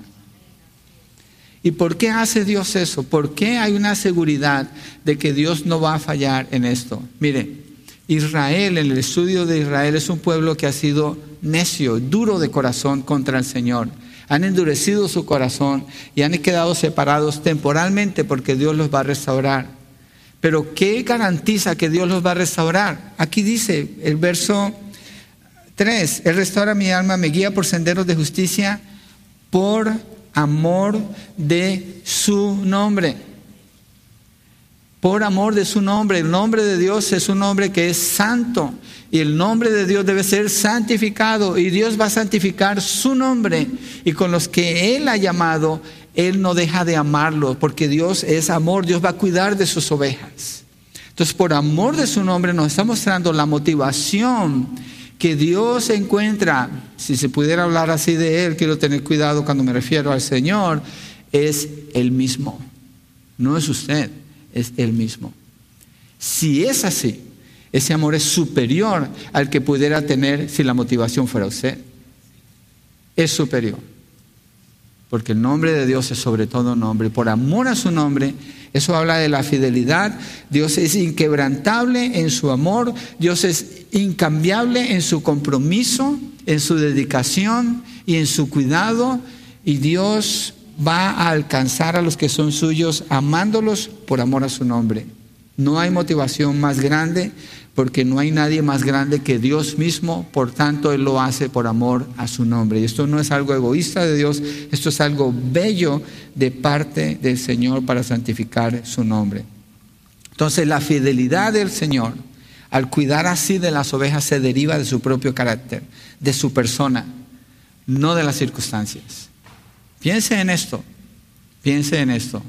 ¿Y por qué hace Dios eso? ¿Por qué hay una seguridad de que Dios no va a fallar en esto? Mire, Israel, en el estudio de Israel, es un pueblo que ha sido necio, duro de corazón contra el Señor. Han endurecido su corazón y han quedado separados temporalmente porque Dios los va a restaurar. Pero ¿qué garantiza que Dios los va a restaurar? Aquí dice el verso 3, Él restaura mi alma, me guía por senderos de justicia por amor de su nombre. Por amor de su nombre. El nombre de Dios es un nombre que es santo. Y el nombre de Dios debe ser santificado. Y Dios va a santificar su nombre. Y con los que Él ha llamado, Él no deja de amarlos. Porque Dios es amor. Dios va a cuidar de sus ovejas. Entonces, por amor de su nombre, nos está mostrando la motivación que Dios encuentra, si se pudiera hablar así de Él, quiero tener cuidado cuando me refiero al Señor, es el mismo. No es usted, es el mismo. Si es así, ese amor es superior al que pudiera tener si la motivación fuera usted. Es superior. Porque el nombre de Dios es sobre todo nombre. Por amor a su nombre, eso habla de la fidelidad. Dios es inquebrantable en su amor. Dios es incambiable en su compromiso, en su dedicación y en su cuidado. Y Dios va a alcanzar a los que son suyos amándolos por amor a su nombre. No hay motivación más grande porque no hay nadie más grande que Dios mismo, por tanto Él lo hace por amor a su nombre. Y esto no es algo egoísta de Dios, esto es algo bello de parte del Señor para santificar su nombre. Entonces la fidelidad del Señor al cuidar así de las ovejas se deriva de su propio carácter, de su persona, no de las circunstancias. Piense en esto, piense en esto.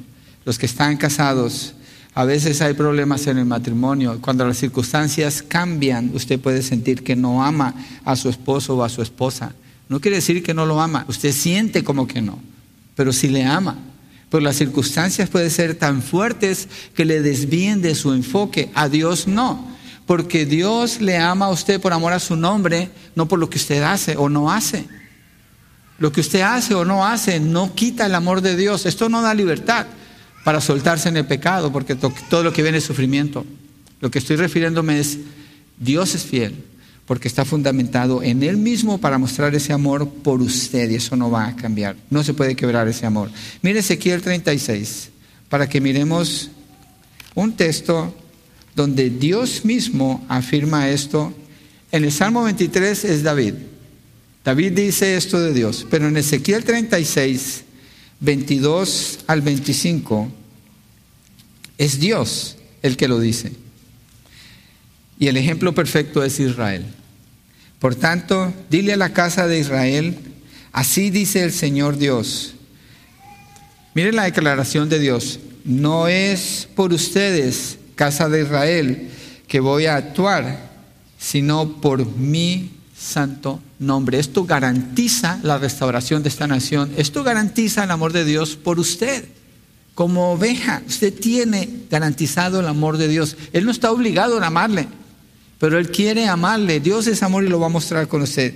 Los que están casados, a veces hay problemas en el matrimonio. Cuando las circunstancias cambian, usted puede sentir que no ama a su esposo o a su esposa. No quiere decir que no lo ama. Usted siente como que no, pero sí le ama. Pero las circunstancias pueden ser tan fuertes que le desvíen de su enfoque. A Dios no. Porque Dios le ama a usted por amor a su nombre, no por lo que usted hace o no hace. Lo que usted hace o no hace no quita el amor de Dios. Esto no da libertad para soltarse en el pecado, porque todo lo que viene es sufrimiento. Lo que estoy refiriéndome es, Dios es fiel, porque está fundamentado en Él mismo para mostrar ese amor por usted, y eso no va a cambiar. No se puede quebrar ese amor. Mire Ezequiel 36, para que miremos un texto donde Dios mismo afirma esto. En el Salmo 23 es David. David dice esto de Dios, pero en Ezequiel 36 22 al 25, es Dios el que lo dice. Y el ejemplo perfecto es Israel. Por tanto, dile a la casa de Israel, así dice el Señor Dios. Miren la declaración de Dios. No es por ustedes, casa de Israel, que voy a actuar, sino por mi santo nombre. Esto garantiza la restauración de esta nación. Esto garantiza el amor de Dios por usted. Como oveja. Usted tiene garantizado el amor de Dios. Él no está obligado a amarle, pero Él quiere amarle. Dios es amor y lo va a mostrar con usted.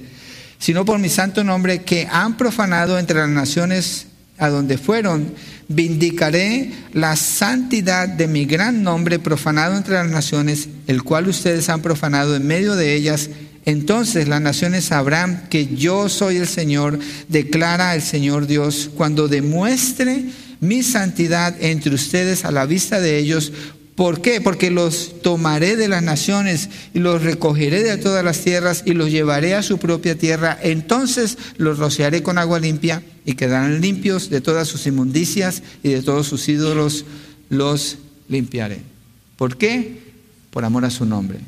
Sino por mi santo nombre que han profanado entre las naciones a donde fueron, vindicaré la santidad de mi gran nombre profanado entre las naciones, el cual ustedes han profanado en medio de ellas. Entonces las naciones sabrán que yo soy el Señor, declara el Señor Dios, cuando demuestre mi santidad entre ustedes a la vista de ellos. ¿Por qué? Porque los tomaré de las naciones y los recogeré de todas las tierras y los llevaré a su propia tierra. Entonces los rociaré con agua limpia y quedarán limpios de todas sus inmundicias y de todos sus ídolos los limpiaré. ¿Por qué? Por amor a su nombre.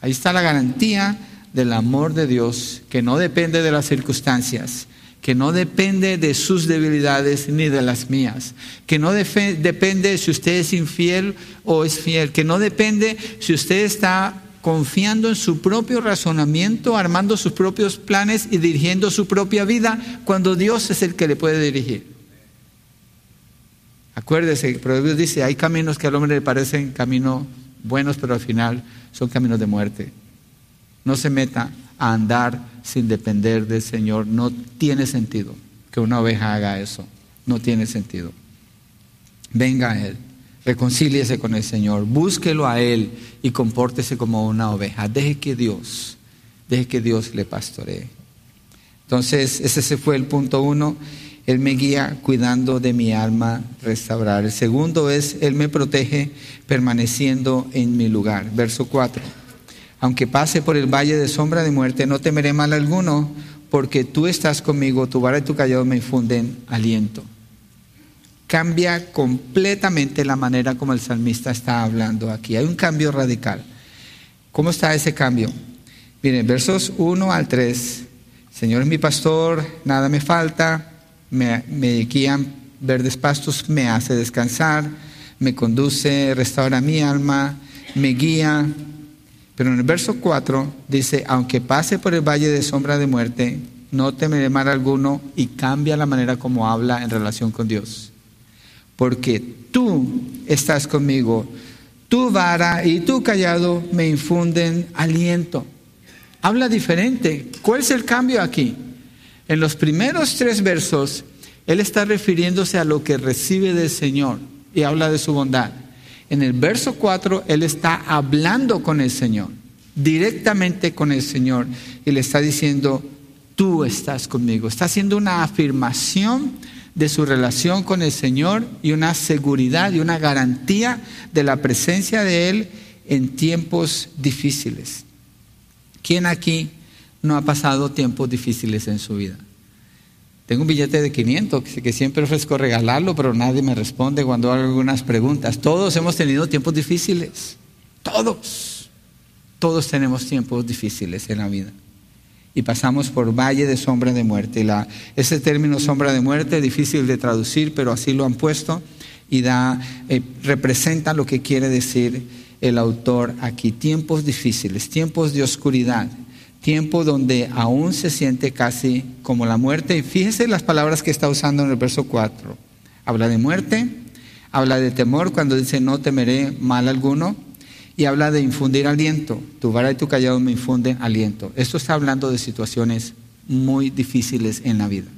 Ahí está la garantía del amor de Dios que no depende de las circunstancias, que no depende de sus debilidades ni de las mías, que no depende si usted es infiel o es fiel, que no depende si usted está confiando en su propio razonamiento, armando sus propios planes y dirigiendo su propia vida, cuando Dios es el que le puede dirigir. Acuérdese, Proverbios dice, hay caminos que al hombre le parecen caminos buenos, pero al final son caminos de muerte. No se meta a andar sin depender del Señor. No tiene sentido que una oveja haga eso. No tiene sentido. Venga a Él, reconcíliese con el Señor, búsquelo a Él y compórtese como una oveja. Deje que Dios, deje que Dios le pastoree. Entonces, ese fue el punto uno. Él me guía cuidando de mi alma restaurar. El segundo es, Él me protege permaneciendo en mi lugar. Verso 4 aunque pase por el valle de sombra de muerte, no temeré mal alguno, porque tú estás conmigo, tu vara y tu callado me infunden aliento. Cambia completamente la manera como el salmista está hablando aquí. Hay un cambio radical. ¿Cómo está ese cambio? Miren, versos 1 al 3. Señor es mi pastor, nada me falta, me, me guían verdes pastos, me hace descansar, me conduce, restaura mi alma, me guía pero en el verso 4 dice, aunque pase por el valle de sombra de muerte, no temeré mal alguno y cambia la manera como habla en relación con Dios. Porque tú estás conmigo, tu vara y tu callado me infunden aliento. Habla diferente. ¿Cuál es el cambio aquí? En los primeros tres versos, Él está refiriéndose a lo que recibe del Señor y habla de su bondad. En el verso 4, él está hablando con el Señor, directamente con el Señor, y le está diciendo, tú estás conmigo. Está haciendo una afirmación de su relación con el Señor y una seguridad y una garantía de la presencia de Él en tiempos difíciles. ¿Quién aquí no ha pasado tiempos difíciles en su vida? Tengo un billete de 500 que siempre ofrezco regalarlo, pero nadie me responde cuando hago algunas preguntas. Todos hemos tenido tiempos difíciles. Todos. Todos tenemos tiempos difíciles en la vida. Y pasamos por valle de sombra de muerte. La, ese término sombra de muerte es difícil de traducir, pero así lo han puesto y da, eh, representa lo que quiere decir el autor aquí. Tiempos difíciles, tiempos de oscuridad, tiempo donde aún se siente casi como la muerte. Y fíjese las palabras que está usando en el verso 4. Habla de muerte, habla de temor cuando dice no temeré mal alguno y habla de infundir aliento. Tu vara y tu callado me infunden aliento. Esto está hablando de situaciones muy difíciles en la vida.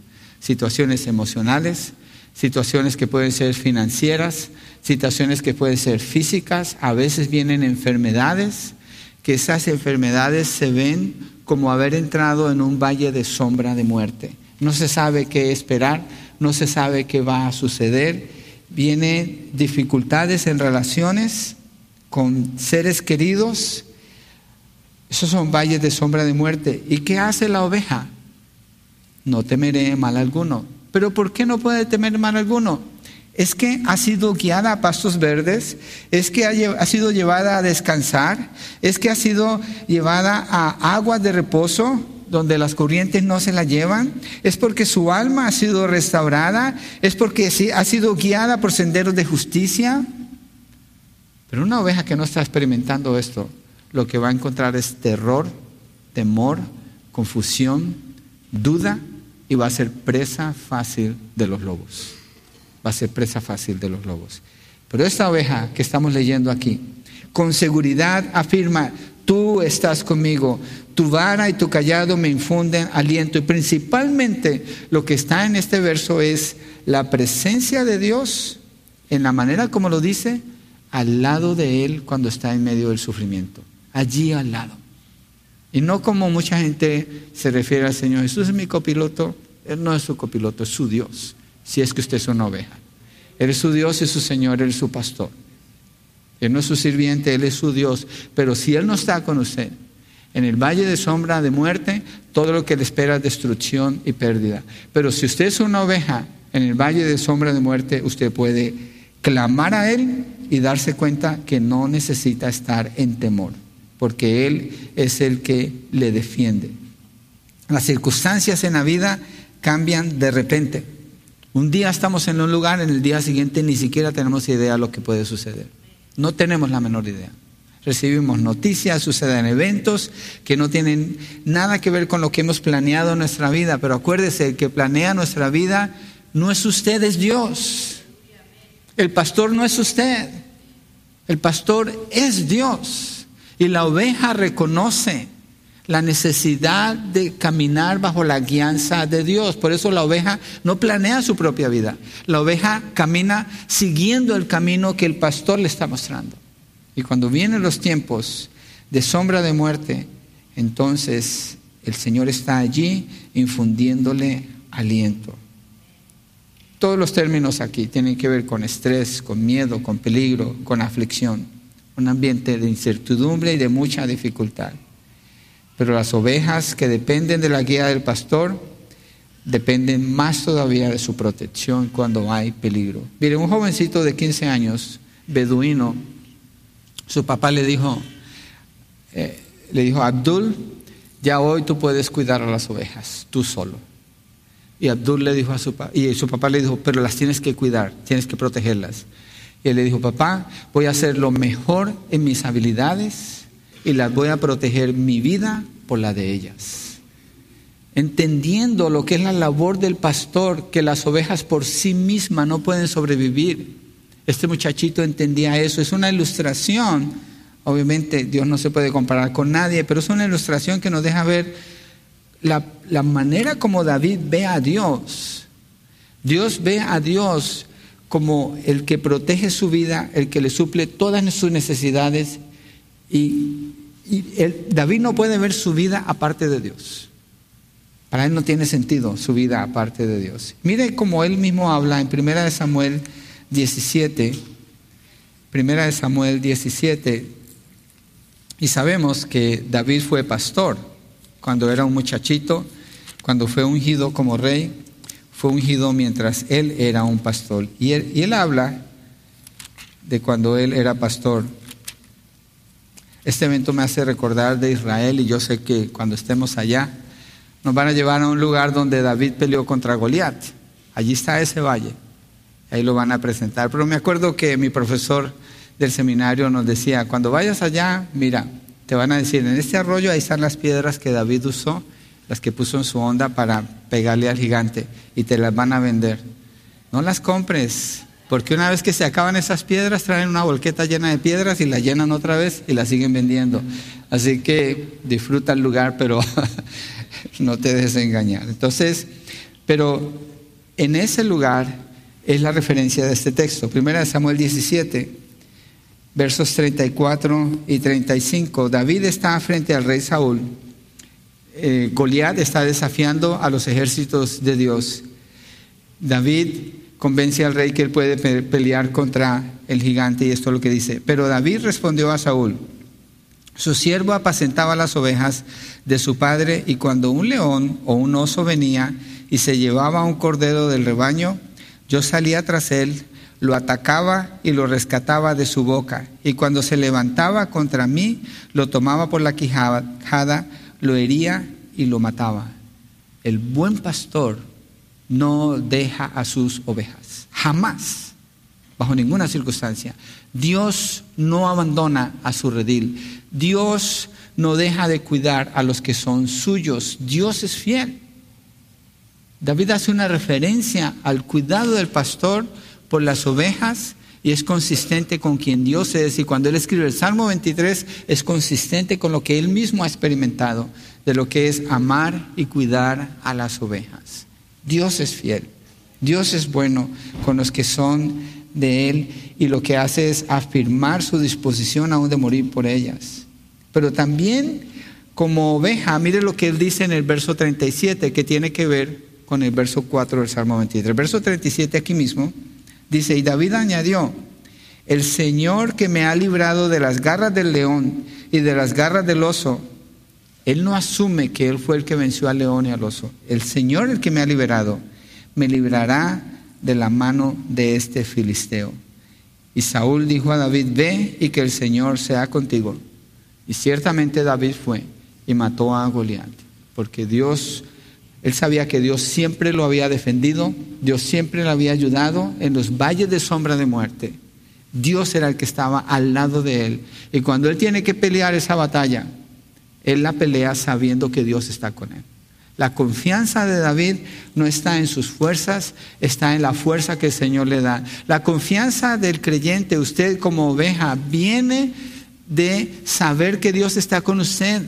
Situaciones emocionales, situaciones que pueden ser financieras, situaciones que pueden ser físicas, a veces vienen enfermedades, que esas enfermedades se ven como haber entrado en un valle de sombra de muerte. No se sabe qué esperar, no se sabe qué va a suceder. Vienen dificultades en relaciones con seres queridos. Esos son valles de sombra de muerte. ¿Y qué hace la oveja? No temeré mal alguno. ¿Pero por qué no puede temer mal alguno? Es que ha sido guiada a pastos verdes, es que ha, sido llevada a descansar, es que ha sido llevada a aguas de reposo donde las corrientes no se la llevan, es porque su alma ha sido restaurada, es porque ha sido guiada por senderos de justicia. Pero una oveja que no está experimentando esto, lo que va a encontrar es terror, temor, confusión, duda y va a ser presa fácil de los lobos. Va a ser presa fácil de los lobos. Pero esta oveja que estamos leyendo aquí, con seguridad afirma, tú estás conmigo, tu vara y tu callado me infunden aliento. Y principalmente lo que está en este verso es la presencia de Dios en la manera como lo dice, al lado de Él cuando está en medio del sufrimiento, allí al lado. Y no como mucha gente se refiere al Señor, Jesús es mi copiloto, Él no es su copiloto, es su Dios, si es que usted es una oveja. Él es su Dios y su Señor, Él es su pastor. Él no es su sirviente, Él es su Dios. Pero si Él no está con usted, en el valle de sombra de muerte, todo lo que le espera es destrucción y pérdida. Pero si usted es una oveja en el valle de sombra de muerte, usted puede clamar a Él y darse cuenta que no necesita estar en temor, porque Él es el que le defiende. Las circunstancias en la vida cambian de repente. Un día estamos en un lugar, en el día siguiente ni siquiera tenemos idea de lo que puede suceder. No tenemos la menor idea. Recibimos noticias, suceden eventos que no tienen nada que ver con lo que hemos planeado en nuestra vida, pero acuérdese, el que planea nuestra vida no es usted, es Dios. El pastor no es usted. El pastor es Dios. Y la oveja reconoce la necesidad de caminar bajo la guianza de Dios. Por eso la oveja no planea su propia vida. La oveja camina siguiendo el camino que el pastor le está mostrando. Y cuando vienen los tiempos de sombra de muerte, entonces el Señor está allí infundiéndole aliento. Todos los términos aquí tienen que ver con estrés, con miedo, con peligro, con aflicción, un ambiente de incertidumbre y de mucha dificultad. Pero las ovejas que dependen de la guía del pastor dependen más todavía de su protección cuando hay peligro. Mire, un jovencito de 15 años, beduino, su papá le dijo, eh, le dijo, Abdul, ya hoy tú puedes cuidar a las ovejas, tú solo. Y Abdul le dijo a su papá, y su papá le dijo, pero las tienes que cuidar, tienes que protegerlas. Y él le dijo, papá, voy a hacer lo mejor en mis habilidades y las voy a proteger mi vida por la de ellas. Entendiendo lo que es la labor del pastor, que las ovejas por sí mismas no pueden sobrevivir. Este muchachito entendía eso. Es una ilustración. Obviamente Dios no se puede comparar con nadie, pero es una ilustración que nos deja ver la, la manera como David ve a Dios. Dios ve a Dios como el que protege su vida, el que le suple todas sus necesidades y, David no puede ver su vida aparte de Dios. Para él no tiene sentido su vida aparte de Dios. Mire cómo él mismo habla en 1 Samuel 17, 1 Samuel 17, y sabemos que David fue pastor cuando era un muchachito, cuando fue ungido como rey, fue ungido mientras él era un pastor. Y él, y él habla de cuando él era pastor este evento me hace recordar de Israel y yo sé que cuando estemos allá nos van a llevar a un lugar donde David peleó contra Goliat. Allí está ese valle. Ahí lo van a presentar. Pero me acuerdo que mi profesor del seminario nos decía, cuando vayas allá, mira, te van a decir, en este arroyo ahí están las piedras que David usó, las que puso en su onda para pegarle al gigante, y te las van a vender. No las compres, porque una vez que se acaban esas piedras, traen una volqueta llena de piedras y la llenan otra vez y la siguen vendiendo. Así que disfruta el lugar, pero no te dejes engañar. Entonces, pero en ese lugar es la referencia de este texto. Primera de Samuel 17, versos 34 y 35. David está frente al rey Saúl. Eh, Goliat está desafiando a los ejércitos de Dios. David convence al rey que él puede pelear contra el gigante y esto es lo que dice. Pero David respondió a Saúl, su siervo apacentaba las ovejas de su padre y cuando un león o un oso venía y se llevaba un cordero del rebaño, yo salía tras él, lo atacaba y lo rescataba de su boca. Y cuando se levantaba contra mí, lo tomaba por la quijada, lo hería y lo mataba. El buen pastor no deja a sus ovejas. Jamás, bajo ninguna circunstancia. Dios no abandona a su redil. Dios no deja de cuidar a los que son suyos. Dios es fiel. David hace una referencia al cuidado del pastor por las ovejas y es consistente con quien Dios es. Y cuando Él escribe el Salmo 23, es consistente con lo que Él mismo ha experimentado, de lo que es amar y cuidar a las ovejas. Dios es fiel, Dios es bueno con los que son de Él y lo que hace es afirmar su disposición aún de morir por ellas. Pero también como oveja, mire lo que Él dice en el verso 37, que tiene que ver con el verso 4 del Salmo 23. El verso 37 aquí mismo dice, y David añadió, el Señor que me ha librado de las garras del león y de las garras del oso, Él no asume que Él fue el que venció al león y al oso. El Señor el que me ha liberado, me librará de la mano de este filisteo. Y Saúl dijo a David, ve y que el Señor sea contigo. Y ciertamente David fue y mató a Goliat, porque Dios él sabía que Dios siempre lo había defendido, Dios siempre le había ayudado en los valles de sombra de muerte. Dios era el que estaba al lado de él. Y cuando él tiene que pelear esa batalla, él la pelea sabiendo que Dios está con él. La confianza de David no está en sus fuerzas, está en la fuerza que el Señor le da. La confianza del creyente, usted como oveja, viene de saber que Dios está con usted.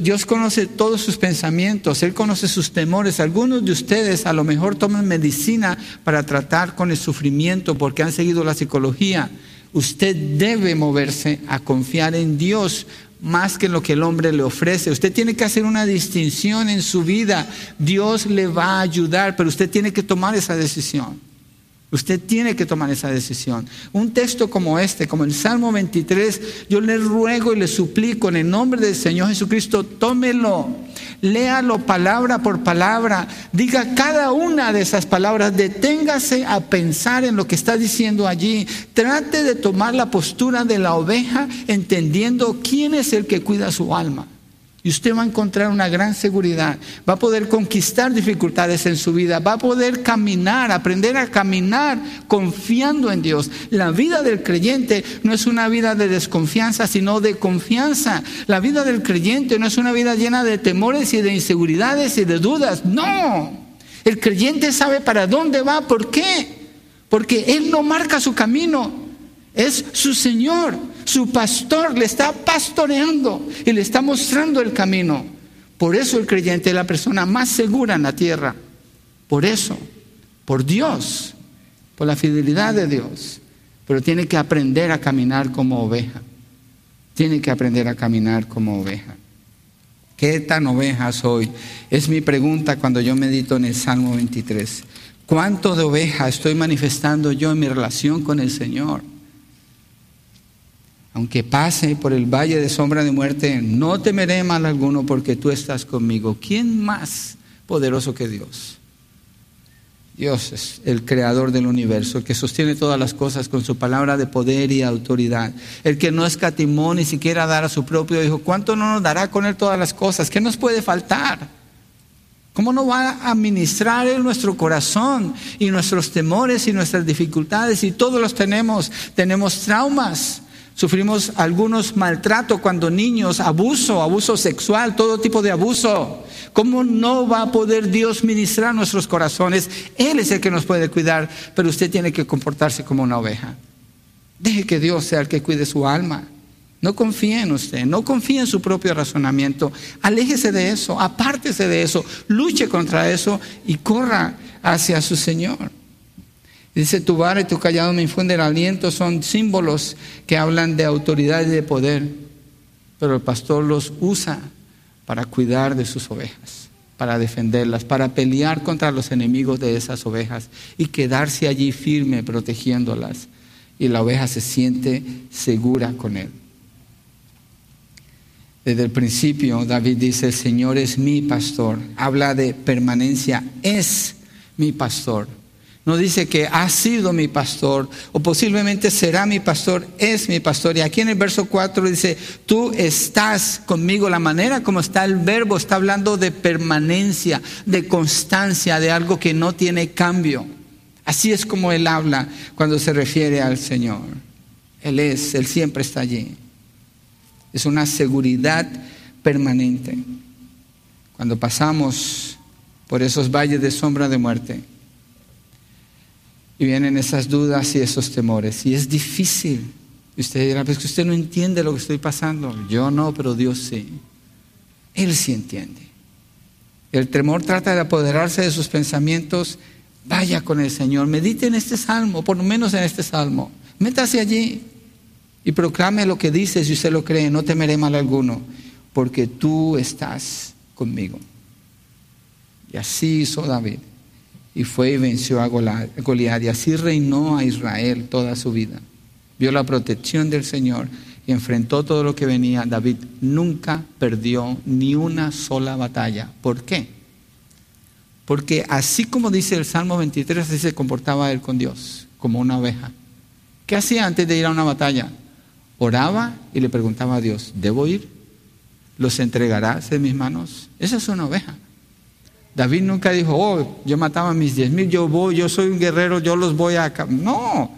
Dios conoce todos sus pensamientos, Él conoce sus temores. Algunos de ustedes a lo mejor toman medicina para tratar con el sufrimiento porque han seguido la psicología. Usted debe moverse a confiar en Dios más que en lo que el hombre le ofrece. Usted tiene que hacer una distinción en su vida. Dios le va a ayudar, pero usted tiene que tomar esa decisión. Usted tiene que tomar esa decisión. Un texto como este, como el Salmo 23, yo le ruego y le suplico en el nombre del Señor Jesucristo, tómelo, léalo palabra por palabra, diga cada una de esas palabras, deténgase a pensar en lo que está diciendo allí, trate de tomar la postura de la oveja entendiendo quién es el que cuida su alma. Y usted va a encontrar una gran seguridad, va a poder conquistar dificultades en su vida, va a poder caminar, aprender a caminar confiando en Dios. La vida del creyente no es una vida de desconfianza, sino de confianza. La vida del creyente no es una vida llena de temores y de inseguridades y de dudas. No, el creyente sabe para dónde va, ¿por qué? Porque Él no marca su camino, es su Señor. Su pastor le está pastoreando y le está mostrando el camino. Por eso el creyente es la persona más segura en la tierra. Por eso, por Dios, por la fidelidad de Dios. Pero tiene que aprender a caminar como oveja. Tiene que aprender a caminar como oveja. ¿Qué tan oveja soy? Es mi pregunta cuando yo medito en el Salmo 23. ¿Cuánto de oveja estoy manifestando yo en mi relación con el Señor? Aunque pase por el valle de sombra de muerte, no temeré mal alguno porque tú estás conmigo. ¿Quién más poderoso que Dios? Dios es el creador del universo, el que sostiene todas las cosas con su palabra de poder y autoridad, el que no escatimó ni siquiera dar a su propio hijo. ¿Cuánto no nos dará con él todas las cosas? ¿Qué nos puede faltar? ¿Cómo no va a administrar en nuestro corazón y nuestros temores y nuestras dificultades? Y todos los tenemos. Tenemos traumas, Sufrimos algunos maltratos cuando niños, abuso, abuso sexual, todo tipo de abuso. ¿Cómo no va a poder Dios ministrar nuestros corazones? Él es el que nos puede cuidar, pero usted tiene que comportarse como una oveja. Deje que Dios sea el que cuide su alma. No confíe en usted, no confíe en su propio razonamiento. Aléjese de eso, apártese de eso, luche contra eso y corra hacia su Señor. Dice, tu vara y tu callado me infunden aliento, son símbolos que hablan de autoridad y de poder, pero el pastor los usa para cuidar de sus ovejas, para defenderlas, para pelear contra los enemigos de esas ovejas y quedarse allí firme protegiéndolas. Y la oveja se siente segura con él. Desde el principio David dice, el Señor es mi pastor. Habla de permanencia, es mi pastor. No dice que ha sido mi pastor o posiblemente será mi pastor, es mi pastor. Y aquí en el verso 4 dice, tú estás conmigo. La manera como está el verbo está hablando de permanencia, de constancia, de algo que no tiene cambio. Así es como él habla cuando se refiere al Señor. Él es, Él siempre está allí. Es una seguridad permanente. Cuando pasamos por esos valles de sombra de muerte, Y vienen esas dudas y esos temores. Y es difícil. Y usted dirá, pues que usted no entiende lo que estoy pasando. Yo no, pero Dios sí. Él sí entiende. El temor trata de apoderarse de sus pensamientos. Vaya con el Señor. Medite en este salmo, por lo menos en este salmo. Métase allí y proclame lo que dice si usted lo cree. No temeré mal alguno, porque tú estás conmigo. Y así hizo David. Y fue y venció a Goliat. Y así reinó a Israel toda su vida. Vio la protección del Señor y enfrentó todo lo que venía. David nunca perdió ni una sola batalla. ¿Por qué? Porque así como dice el Salmo 23, así se comportaba él con Dios, como una oveja. ¿Qué hacía antes de ir a una batalla? Oraba y le preguntaba a Dios, ¿debo ir? ¿Los entregarás en mis manos? Esa es una oveja. David nunca dijo, oh, yo mataba a mis diez mil, yo voy, yo soy un guerrero, yo los voy a... No,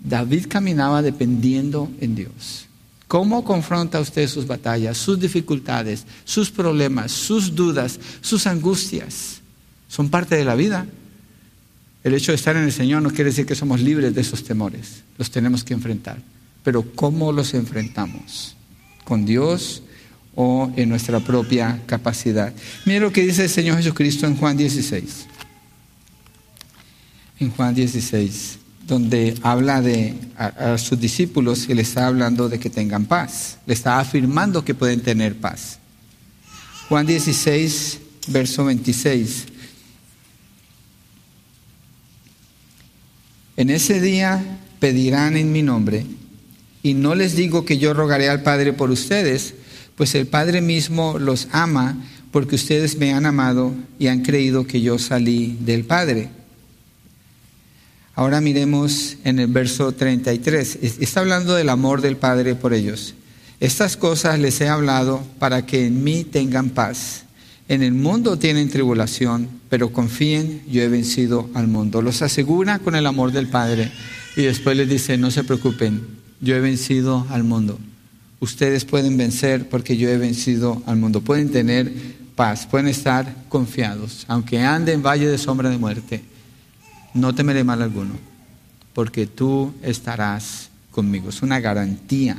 David caminaba dependiendo en Dios. ¿Cómo confronta usted sus batallas, sus dificultades, sus problemas, sus dudas, sus angustias? Son parte de la vida. El hecho de estar en el Señor no quiere decir que somos libres de esos temores. Los tenemos que enfrentar. Pero ¿cómo los enfrentamos? ¿Con Dios o en nuestra propia capacidad? Mire lo que dice el Señor Jesucristo en Juan 16. En Juan 16 donde habla de a, sus discípulos y le está hablando de que tengan paz. Le está afirmando que pueden tener paz. Juan 16, verso 26. En ese día pedirán en mi nombre, y no les digo que yo rogaré al Padre por ustedes, pues el Padre mismo los ama porque ustedes me han amado y han creído que yo salí del Padre. Ahora miremos en el verso 33. Está hablando del amor del Padre por ellos. Estas cosas les he hablado para que en mí tengan paz. En el mundo tienen tribulación, pero confíen, yo he vencido al mundo. Los asegura con el amor del Padre y después les dice, no se preocupen, yo he vencido al mundo. Ustedes pueden vencer porque yo he vencido al mundo. Pueden tener paz, pueden estar confiados, aunque anden en valle de sombra de muerte no temeré mal alguno, porque tú estarás conmigo. Es una garantía.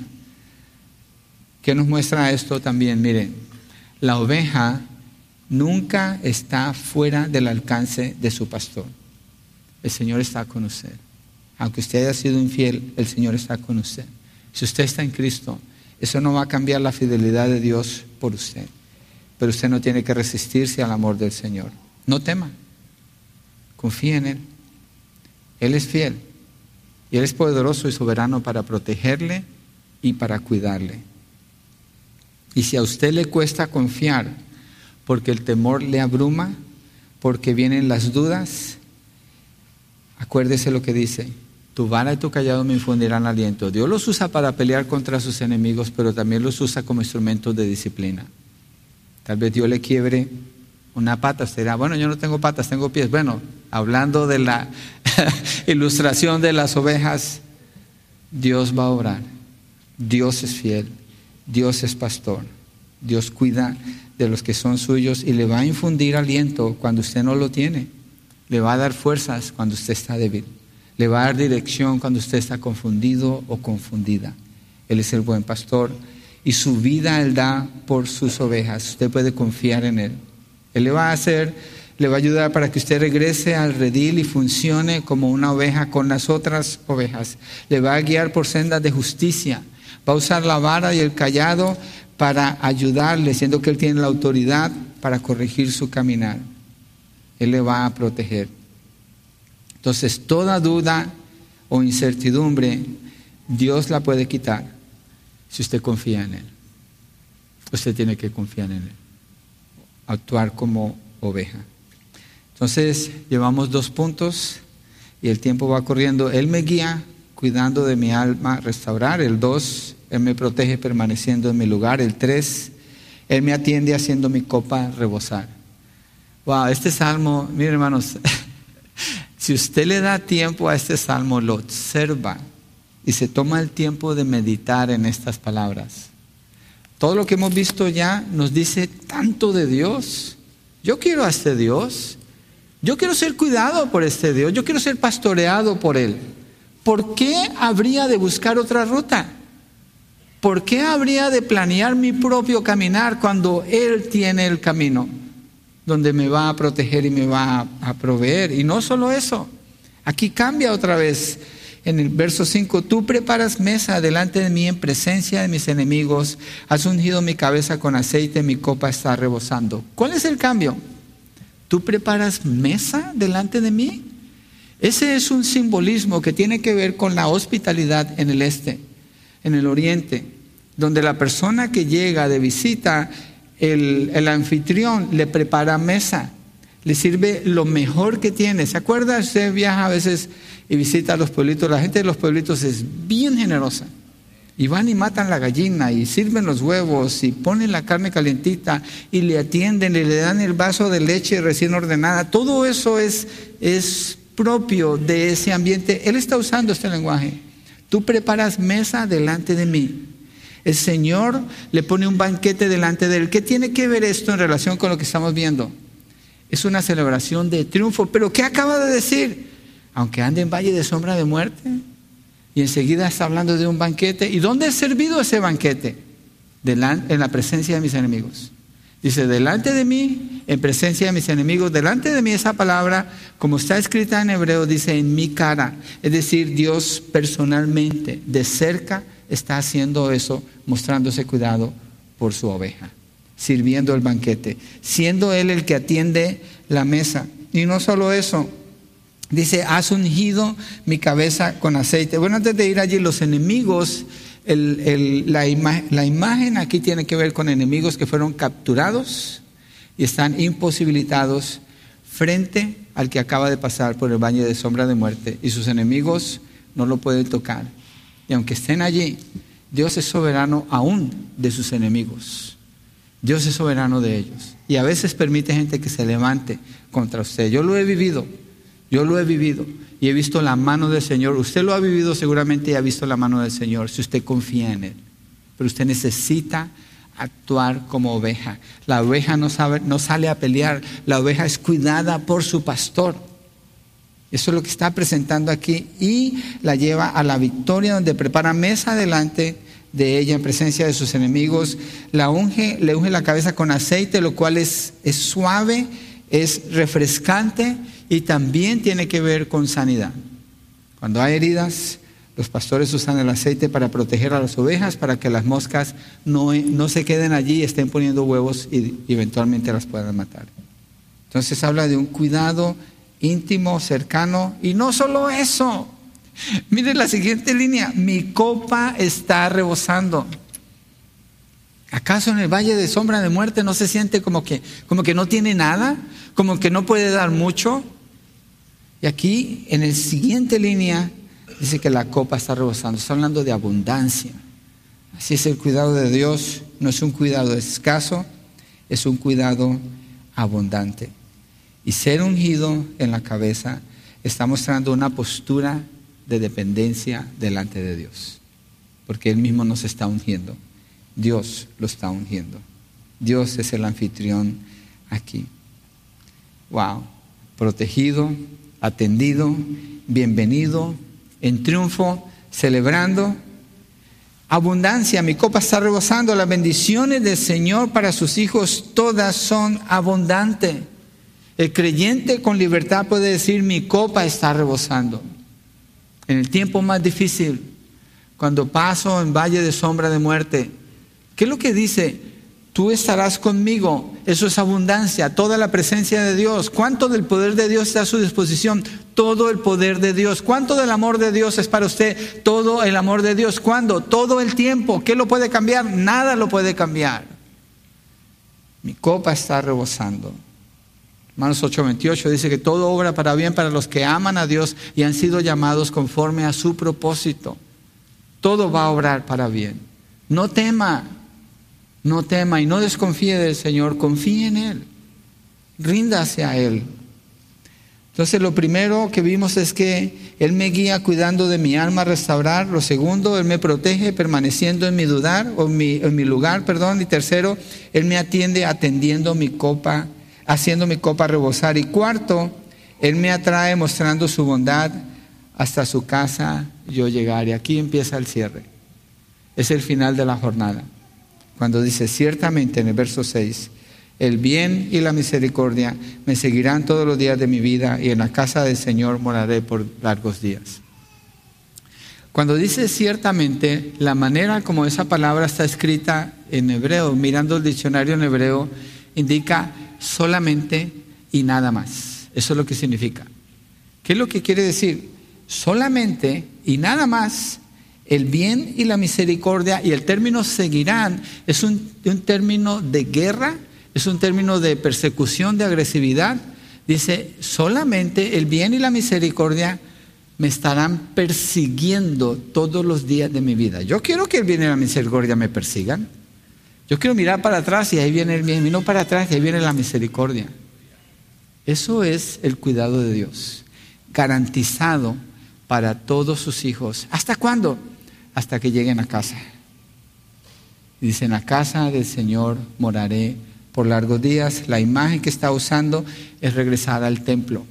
¿Qué nos muestra esto también? Miren, la oveja nunca está fuera del alcance de su pastor. El Señor está con usted. Aunque usted haya sido infiel, el Señor está con usted. Si usted está en Cristo, eso no va a cambiar la fidelidad de Dios por usted. Pero usted no tiene que resistirse al amor del Señor. No tema. Confíe en Él. Él es fiel y Él es poderoso y soberano para protegerle y para cuidarle. Y si a usted le cuesta confiar porque el temor le abruma, porque vienen las dudas, acuérdese lo que dice, tu vara y tu callado me infundirán aliento. Dios los usa para pelear contra sus enemigos, pero también los usa como instrumentos de disciplina. Tal vez Dios le quiebre una pata, usted dirá, bueno, yo no tengo patas, tengo pies. Bueno, hablando de la ilustración de las ovejas, Dios va a obrar. Dios es fiel, Dios es pastor, Dios cuida de los que son suyos y le va a infundir aliento cuando usted no lo tiene. Le va a dar fuerzas cuando usted está débil. Le va a dar dirección cuando usted está confundido o confundida. Él es el buen pastor y su vida Él da por sus ovejas. Usted puede confiar en Él. Él le va a hacer le va a ayudar para que usted regrese al redil y funcione como una oveja con las otras ovejas. Le va a guiar por sendas de justicia. Va a usar la vara y el callado para ayudarle, siendo que Él tiene la autoridad para corregir su caminar. Él le va a proteger. Entonces, toda duda o incertidumbre, Dios la puede quitar si usted confía en Él. Usted tiene que confiar en Él. Actuar como oveja. Entonces, llevamos dos puntos y el tiempo va corriendo. Él me guía cuidando de mi alma, restaurar. El dos, Él me protege permaneciendo en mi lugar. El tres, Él me atiende haciendo mi copa rebosar. Wow, este salmo, miren hermanos, si usted le da tiempo a este salmo, lo observa y se toma el tiempo de meditar en estas palabras. Todo lo que hemos visto ya nos dice tanto de Dios. Yo quiero a este Dios. Yo quiero ser cuidado por este Dios, yo quiero ser pastoreado por Él. ¿Por qué habría de buscar otra ruta? ¿Por qué habría de planear mi propio caminar cuando Él tiene el camino donde me va a proteger y me va a, proveer? Y no solo eso, aquí cambia otra vez en el verso 5, tú preparas mesa delante de mí en presencia de mis enemigos, has ungido mi cabeza con aceite, mi copa está rebosando. ¿Cuál es el cambio? ¿Tú preparas mesa delante de mí? Ese es un simbolismo que tiene que ver con la hospitalidad en el este, en el oriente, donde la persona que llega de visita, el, anfitrión le prepara mesa, le sirve lo mejor que tiene. ¿Se acuerda? Usted viaja a veces y visita a los pueblitos, la gente de los pueblitos es bien generosa. Y van y matan la gallina y sirven los huevos y ponen la carne calientita y le atienden y le dan el vaso de leche recién ordenada. Todo eso es, es propio de ese ambiente. Él está usando este lenguaje. Tú preparas mesa delante de mí. El Señor le pone un banquete delante de él. ¿Qué tiene que ver esto en relación con lo que estamos viendo? Es una celebración de triunfo. Pero ¿qué acaba de decir? aunque ande en valle de sombra de muerte. Y enseguida está hablando de un banquete. ¿Y dónde ha servido ese banquete? en la presencia de mis enemigos. Dice, delante de mí, en presencia de mis enemigos, delante de mí esa palabra, como está escrita en hebreo, dice en mi cara. Es decir, Dios personalmente, de cerca, está haciendo eso, mostrándose cuidado por su oveja, sirviendo el banquete, siendo Él el que atiende la mesa. Y no solo eso, Dice, has ungido mi cabeza con aceite. Bueno, antes de ir allí, los enemigos, la, la imagen aquí tiene que ver con enemigos que fueron capturados y están imposibilitados frente al que acaba de pasar por el baño de sombra de muerte y sus enemigos no lo pueden tocar. Y aunque estén allí, Dios es soberano aún de sus enemigos. Dios es soberano de ellos. Y a veces permite gente que se levante contra usted. Yo lo he vivido. Yo lo he vivido y he visto la mano del Señor. Usted lo ha vivido seguramente y ha visto la mano del Señor si usted confía en Él. Pero usted necesita actuar como oveja. La oveja no, sabe, no sale a pelear, la oveja es cuidada por su pastor. Eso es lo que está presentando aquí y la lleva a la victoria donde prepara mesa delante de ella en presencia de sus enemigos. La unge, le unge la cabeza con aceite, lo cual es, es suave, es refrescante y también tiene que ver con sanidad. Cuando hay heridas, los pastores usan el aceite para proteger a las ovejas, para que las moscas no, no se queden allí y estén poniendo huevos y eventualmente las puedan matar. Entonces habla de un cuidado íntimo, cercano, y no solo eso. Mire la siguiente línea, mi copa está rebosando. ¿Acaso en el valle de sombra de muerte no se siente como que, como que no tiene nada? ¿Como que no puede dar mucho? Y aquí, en la siguiente línea, dice que la copa está rebosando. Está hablando de abundancia. Así es el cuidado de Dios. No es un cuidado escaso, es un cuidado abundante. Y ser ungido en la cabeza está mostrando una postura de dependencia delante de Dios. Porque Él mismo nos está ungiendo. Dios lo está ungiendo. Dios es el anfitrión aquí. Wow. Protegido, atendido, bienvenido, en triunfo, celebrando. Abundancia, mi copa está rebosando, las bendiciones del Señor para sus hijos todas son abundantes. El creyente con libertad puede decir, mi copa está rebosando. En el tiempo más difícil, cuando paso en valle de sombra de muerte, ¿qué es lo que dice? tú estarás conmigo. Eso es abundancia, toda la presencia de Dios. ¿Cuánto del poder de Dios está a su disposición? Todo el poder de Dios. ¿Cuánto del amor de Dios es para usted? Todo el amor de Dios. ¿Cuándo? Todo el tiempo. ¿Qué lo puede cambiar? Nada lo puede cambiar. Mi copa está rebosando. Hermanos 8:28 dice que todo obra para bien para los que aman a Dios y han sido llamados conforme a su propósito. Todo va a obrar para bien. No tema, no tema y no desconfíe del Señor, confíe en Él, ríndase a Él. Entonces lo primero que vimos es que Él me guía cuidando de mi alma restaurar. Lo segundo, Él me protege permaneciendo en mi dudar o en mi lugar, perdón. Y tercero, Él me atiende atendiendo mi copa, haciendo mi copa rebosar. Y cuarto, Él me atrae mostrando su bondad. Hasta su casa yo llegaré. Aquí empieza el cierre. Es el final de la jornada. Cuando dice, ciertamente en el verso 6, el bien y la misericordia me seguirán todos los días de mi vida y en la casa del Señor moraré por largos días. Cuando dice ciertamente, la manera como esa palabra está escrita en hebreo, mirando el diccionario en hebreo, indica solamente y nada más. Eso es lo que significa. ¿Qué es lo que quiere decir? Solamente y nada más el bien y la misericordia, y el término seguirán, es un, un, término de guerra, es un término de persecución, de agresividad. Dice, solamente el bien y la misericordia me estarán persiguiendo todos los días de mi vida. Yo quiero que el bien y la misericordia me persigan. Yo quiero mirar para atrás y ahí viene el bien, no para atrás y ahí viene la misericordia. Eso es el cuidado de Dios, garantizado para todos sus hijos. ¿Hasta cuándo? Hasta que lleguen a casa. Dice, en la casa del Señor moraré por largos días. La imagen que está usando es regresada al templo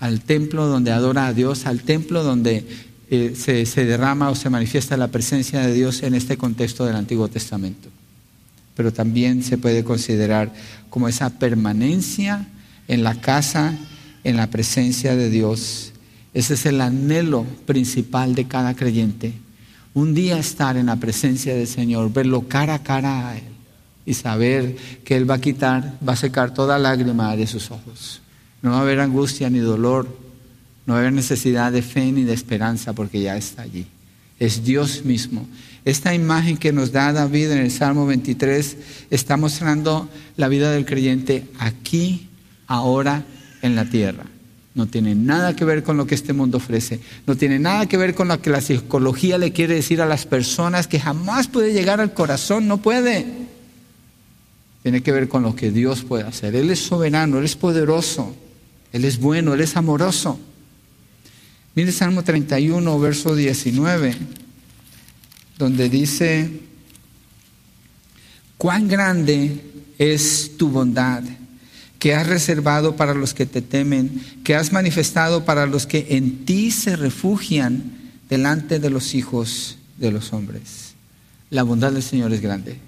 al templo donde adora a Dios, al templo donde eh, se derrama o se manifiesta la presencia de Dios en este contexto del Antiguo Testamento. Pero también se puede considerar como esa permanencia en la casa, en la presencia de Dios. Ese es el anhelo principal de cada creyente. Un día estar en la presencia del Señor, verlo cara a cara a Él y saber que Él va a quitar, va a secar toda lágrima de sus ojos. No va a haber angustia ni dolor, no va a haber necesidad de fe ni de esperanza porque ya está allí. Es Dios mismo. Esta imagen que nos da David en el Salmo 23 está mostrando la vida del creyente aquí, ahora, en la tierra. No tiene nada que ver con lo que este mundo ofrece. No tiene nada que ver con lo que la psicología le quiere decir a las personas que jamás puede llegar al corazón. No puede. Tiene que ver con lo que Dios puede hacer. Él es soberano, Él es poderoso. Él es bueno, Él es amoroso. Mire Salmo 31, verso 19, donde dice, cuán grande es tu bondad que has reservado para los que te temen, que has manifestado para los que en ti se refugian delante de los hijos de los hombres. La bondad del Señor es grande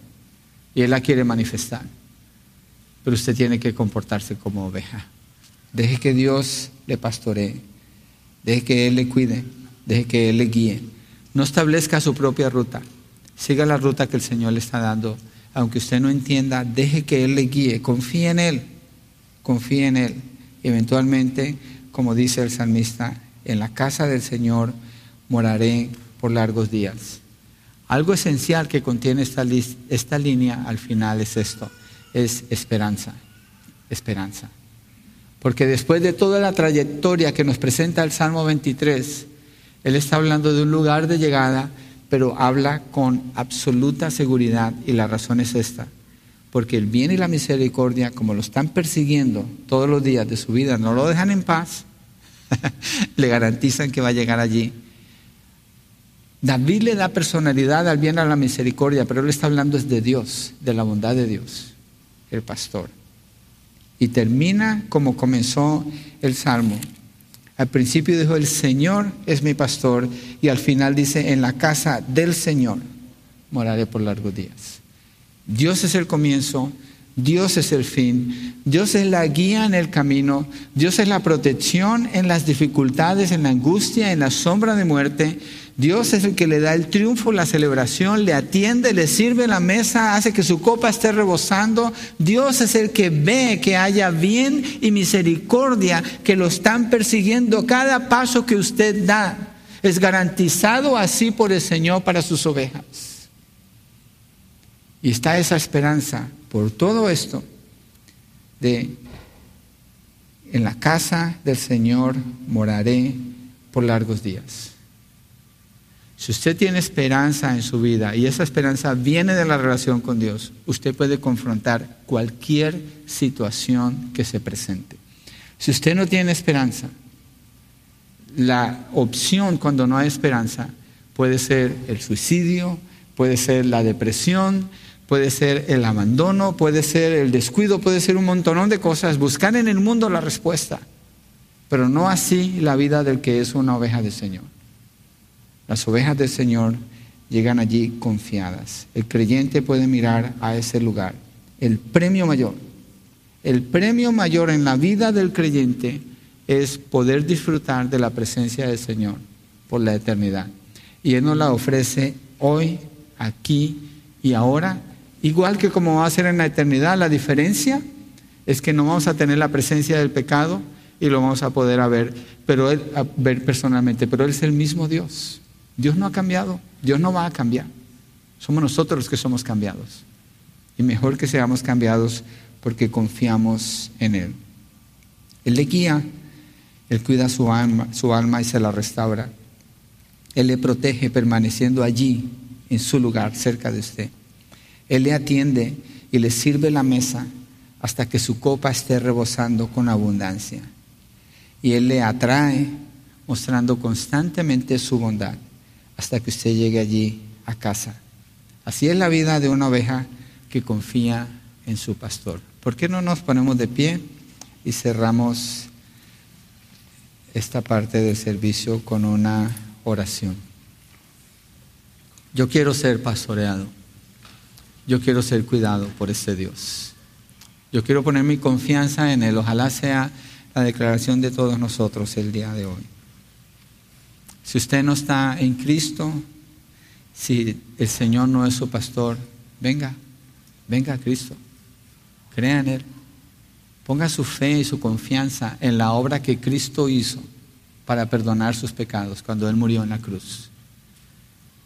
y Él la quiere manifestar, pero usted tiene que comportarse como oveja. Deje que Dios le pastoree. Deje que Él le cuide. Deje que Él le guíe. No establezca su propia ruta. Siga la ruta que el Señor le está dando. Aunque usted no entienda, deje que Él le guíe. Confíe en Él. Confíe en Él. eventualmente, como dice el salmista, en la casa del Señor moraré por largos días. Algo esencial que contiene esta, esta línea al final es esto, es esperanza, esperanza. Porque después de toda la trayectoria que nos presenta el Salmo 23, Él está hablando de un lugar de llegada, pero habla con absoluta seguridad y la razón es esta. Porque el bien y la misericordia, como lo están persiguiendo todos los días de su vida, no lo dejan en paz, le garantizan que va a llegar allí. David le da personalidad al bien y a la misericordia, pero él está hablando es de Dios, de la bondad de Dios, el pastor y termina como comenzó el Salmo. Al principio dijo, el Señor es mi pastor y al final dice, en la casa del Señor moraré por largos días. Dios es el comienzo, Dios es el fin, Dios es la guía en el camino, Dios es la protección en las dificultades, en la angustia, en la sombra de muerte, Dios es el que le da el triunfo, la celebración, le atiende, le sirve la mesa, hace que su copa esté rebosando. Dios es el que ve que haya bien y misericordia, que lo están persiguiendo. Cada paso que usted da es garantizado así por el Señor para sus ovejas. Y está esa esperanza por todo esto de en la casa del Señor moraré por largos días. Si usted tiene esperanza en su vida y esa esperanza viene de la relación con Dios, usted puede confrontar cualquier situación que se presente. Si usted no tiene esperanza, la opción cuando no hay esperanza puede ser el suicidio, puede ser la depresión, puede ser el abandono, puede ser el descuido, puede ser un montonón de cosas. Buscar en el mundo la respuesta. pero no así la vida del que es una oveja del Señor. Las ovejas del Señor llegan allí confiadas. El creyente puede mirar a ese lugar. El premio mayor, el premio mayor en la vida del creyente es poder disfrutar de la presencia del Señor por la eternidad. Y Él nos la ofrece hoy, aquí y ahora, igual que como va a ser en la eternidad. La diferencia es que no vamos a tener la presencia del pecado y lo vamos a poder ver, pero él, a ver personalmente, pero Él es el mismo Dios. Dios no ha cambiado, Dios no va a cambiar. Somos nosotros los que somos cambiados. Y mejor que seamos cambiados porque confiamos en Él. Él le guía, Él cuida su alma, su alma y se la restaura. Él le protege permaneciendo allí, en su lugar, cerca de usted. Él le atiende y le sirve la mesa hasta que su copa esté rebosando con abundancia. Y Él le atrae mostrando constantemente su bondad hasta que usted llegue allí a casa. Así es la vida de una oveja que confía en su pastor. ¿Por qué no nos ponemos de pie y cerramos esta parte del servicio con una oración? Yo quiero ser pastoreado. Yo quiero ser cuidado por este Dios. Yo quiero poner mi confianza en Él. Ojalá sea la declaración de todos nosotros el día de hoy. Si usted no está en Cristo, si el Señor no es su pastor, venga, venga a Cristo. Crea en Él. Ponga su fe y su confianza en la obra que Cristo hizo para perdonar sus pecados cuando Él murió en la cruz.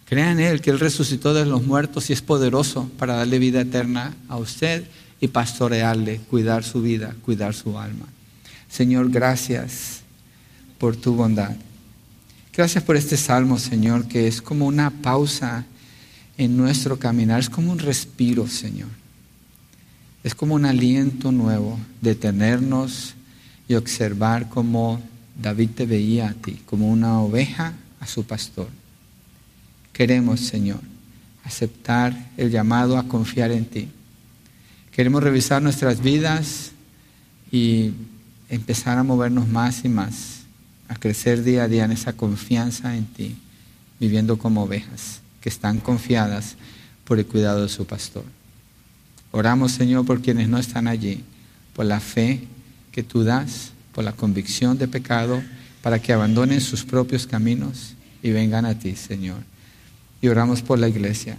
Crea en Él que Él resucitó de los muertos y es poderoso para darle vida eterna a usted y pastorearle, cuidar su vida, cuidar su alma. Señor, gracias por tu bondad. Gracias por este salmo, Señor, que es como una pausa en nuestro caminar, es como un respiro, Señor. Es como un aliento nuevo, detenernos y observar cómo David te veía a ti, como una oveja a su pastor. Queremos, Señor, aceptar el llamado a confiar en ti. Queremos revisar nuestras vidas y empezar a movernos más y más a crecer día a día en esa confianza en ti, viviendo como ovejas que están confiadas por el cuidado de su pastor. Oramos, Señor, por quienes no están allí, por la fe que tú das, por la convicción de pecado, para que abandonen sus propios caminos y vengan a ti, Señor. Y oramos por la iglesia,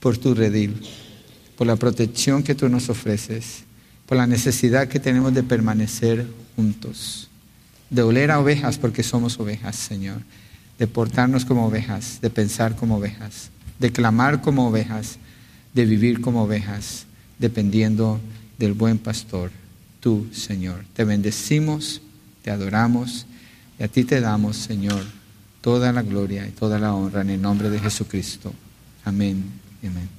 por tu redil, por la protección que tú nos ofreces, por la necesidad que tenemos de permanecer juntos de oler a ovejas porque somos ovejas, Señor, de portarnos como ovejas, de pensar como ovejas, de clamar como ovejas, de vivir como ovejas, dependiendo del buen pastor, tú, Señor. Te bendecimos, te adoramos y a ti te damos, Señor, toda la gloria y toda la honra en el nombre de Jesucristo. Amén. Amén.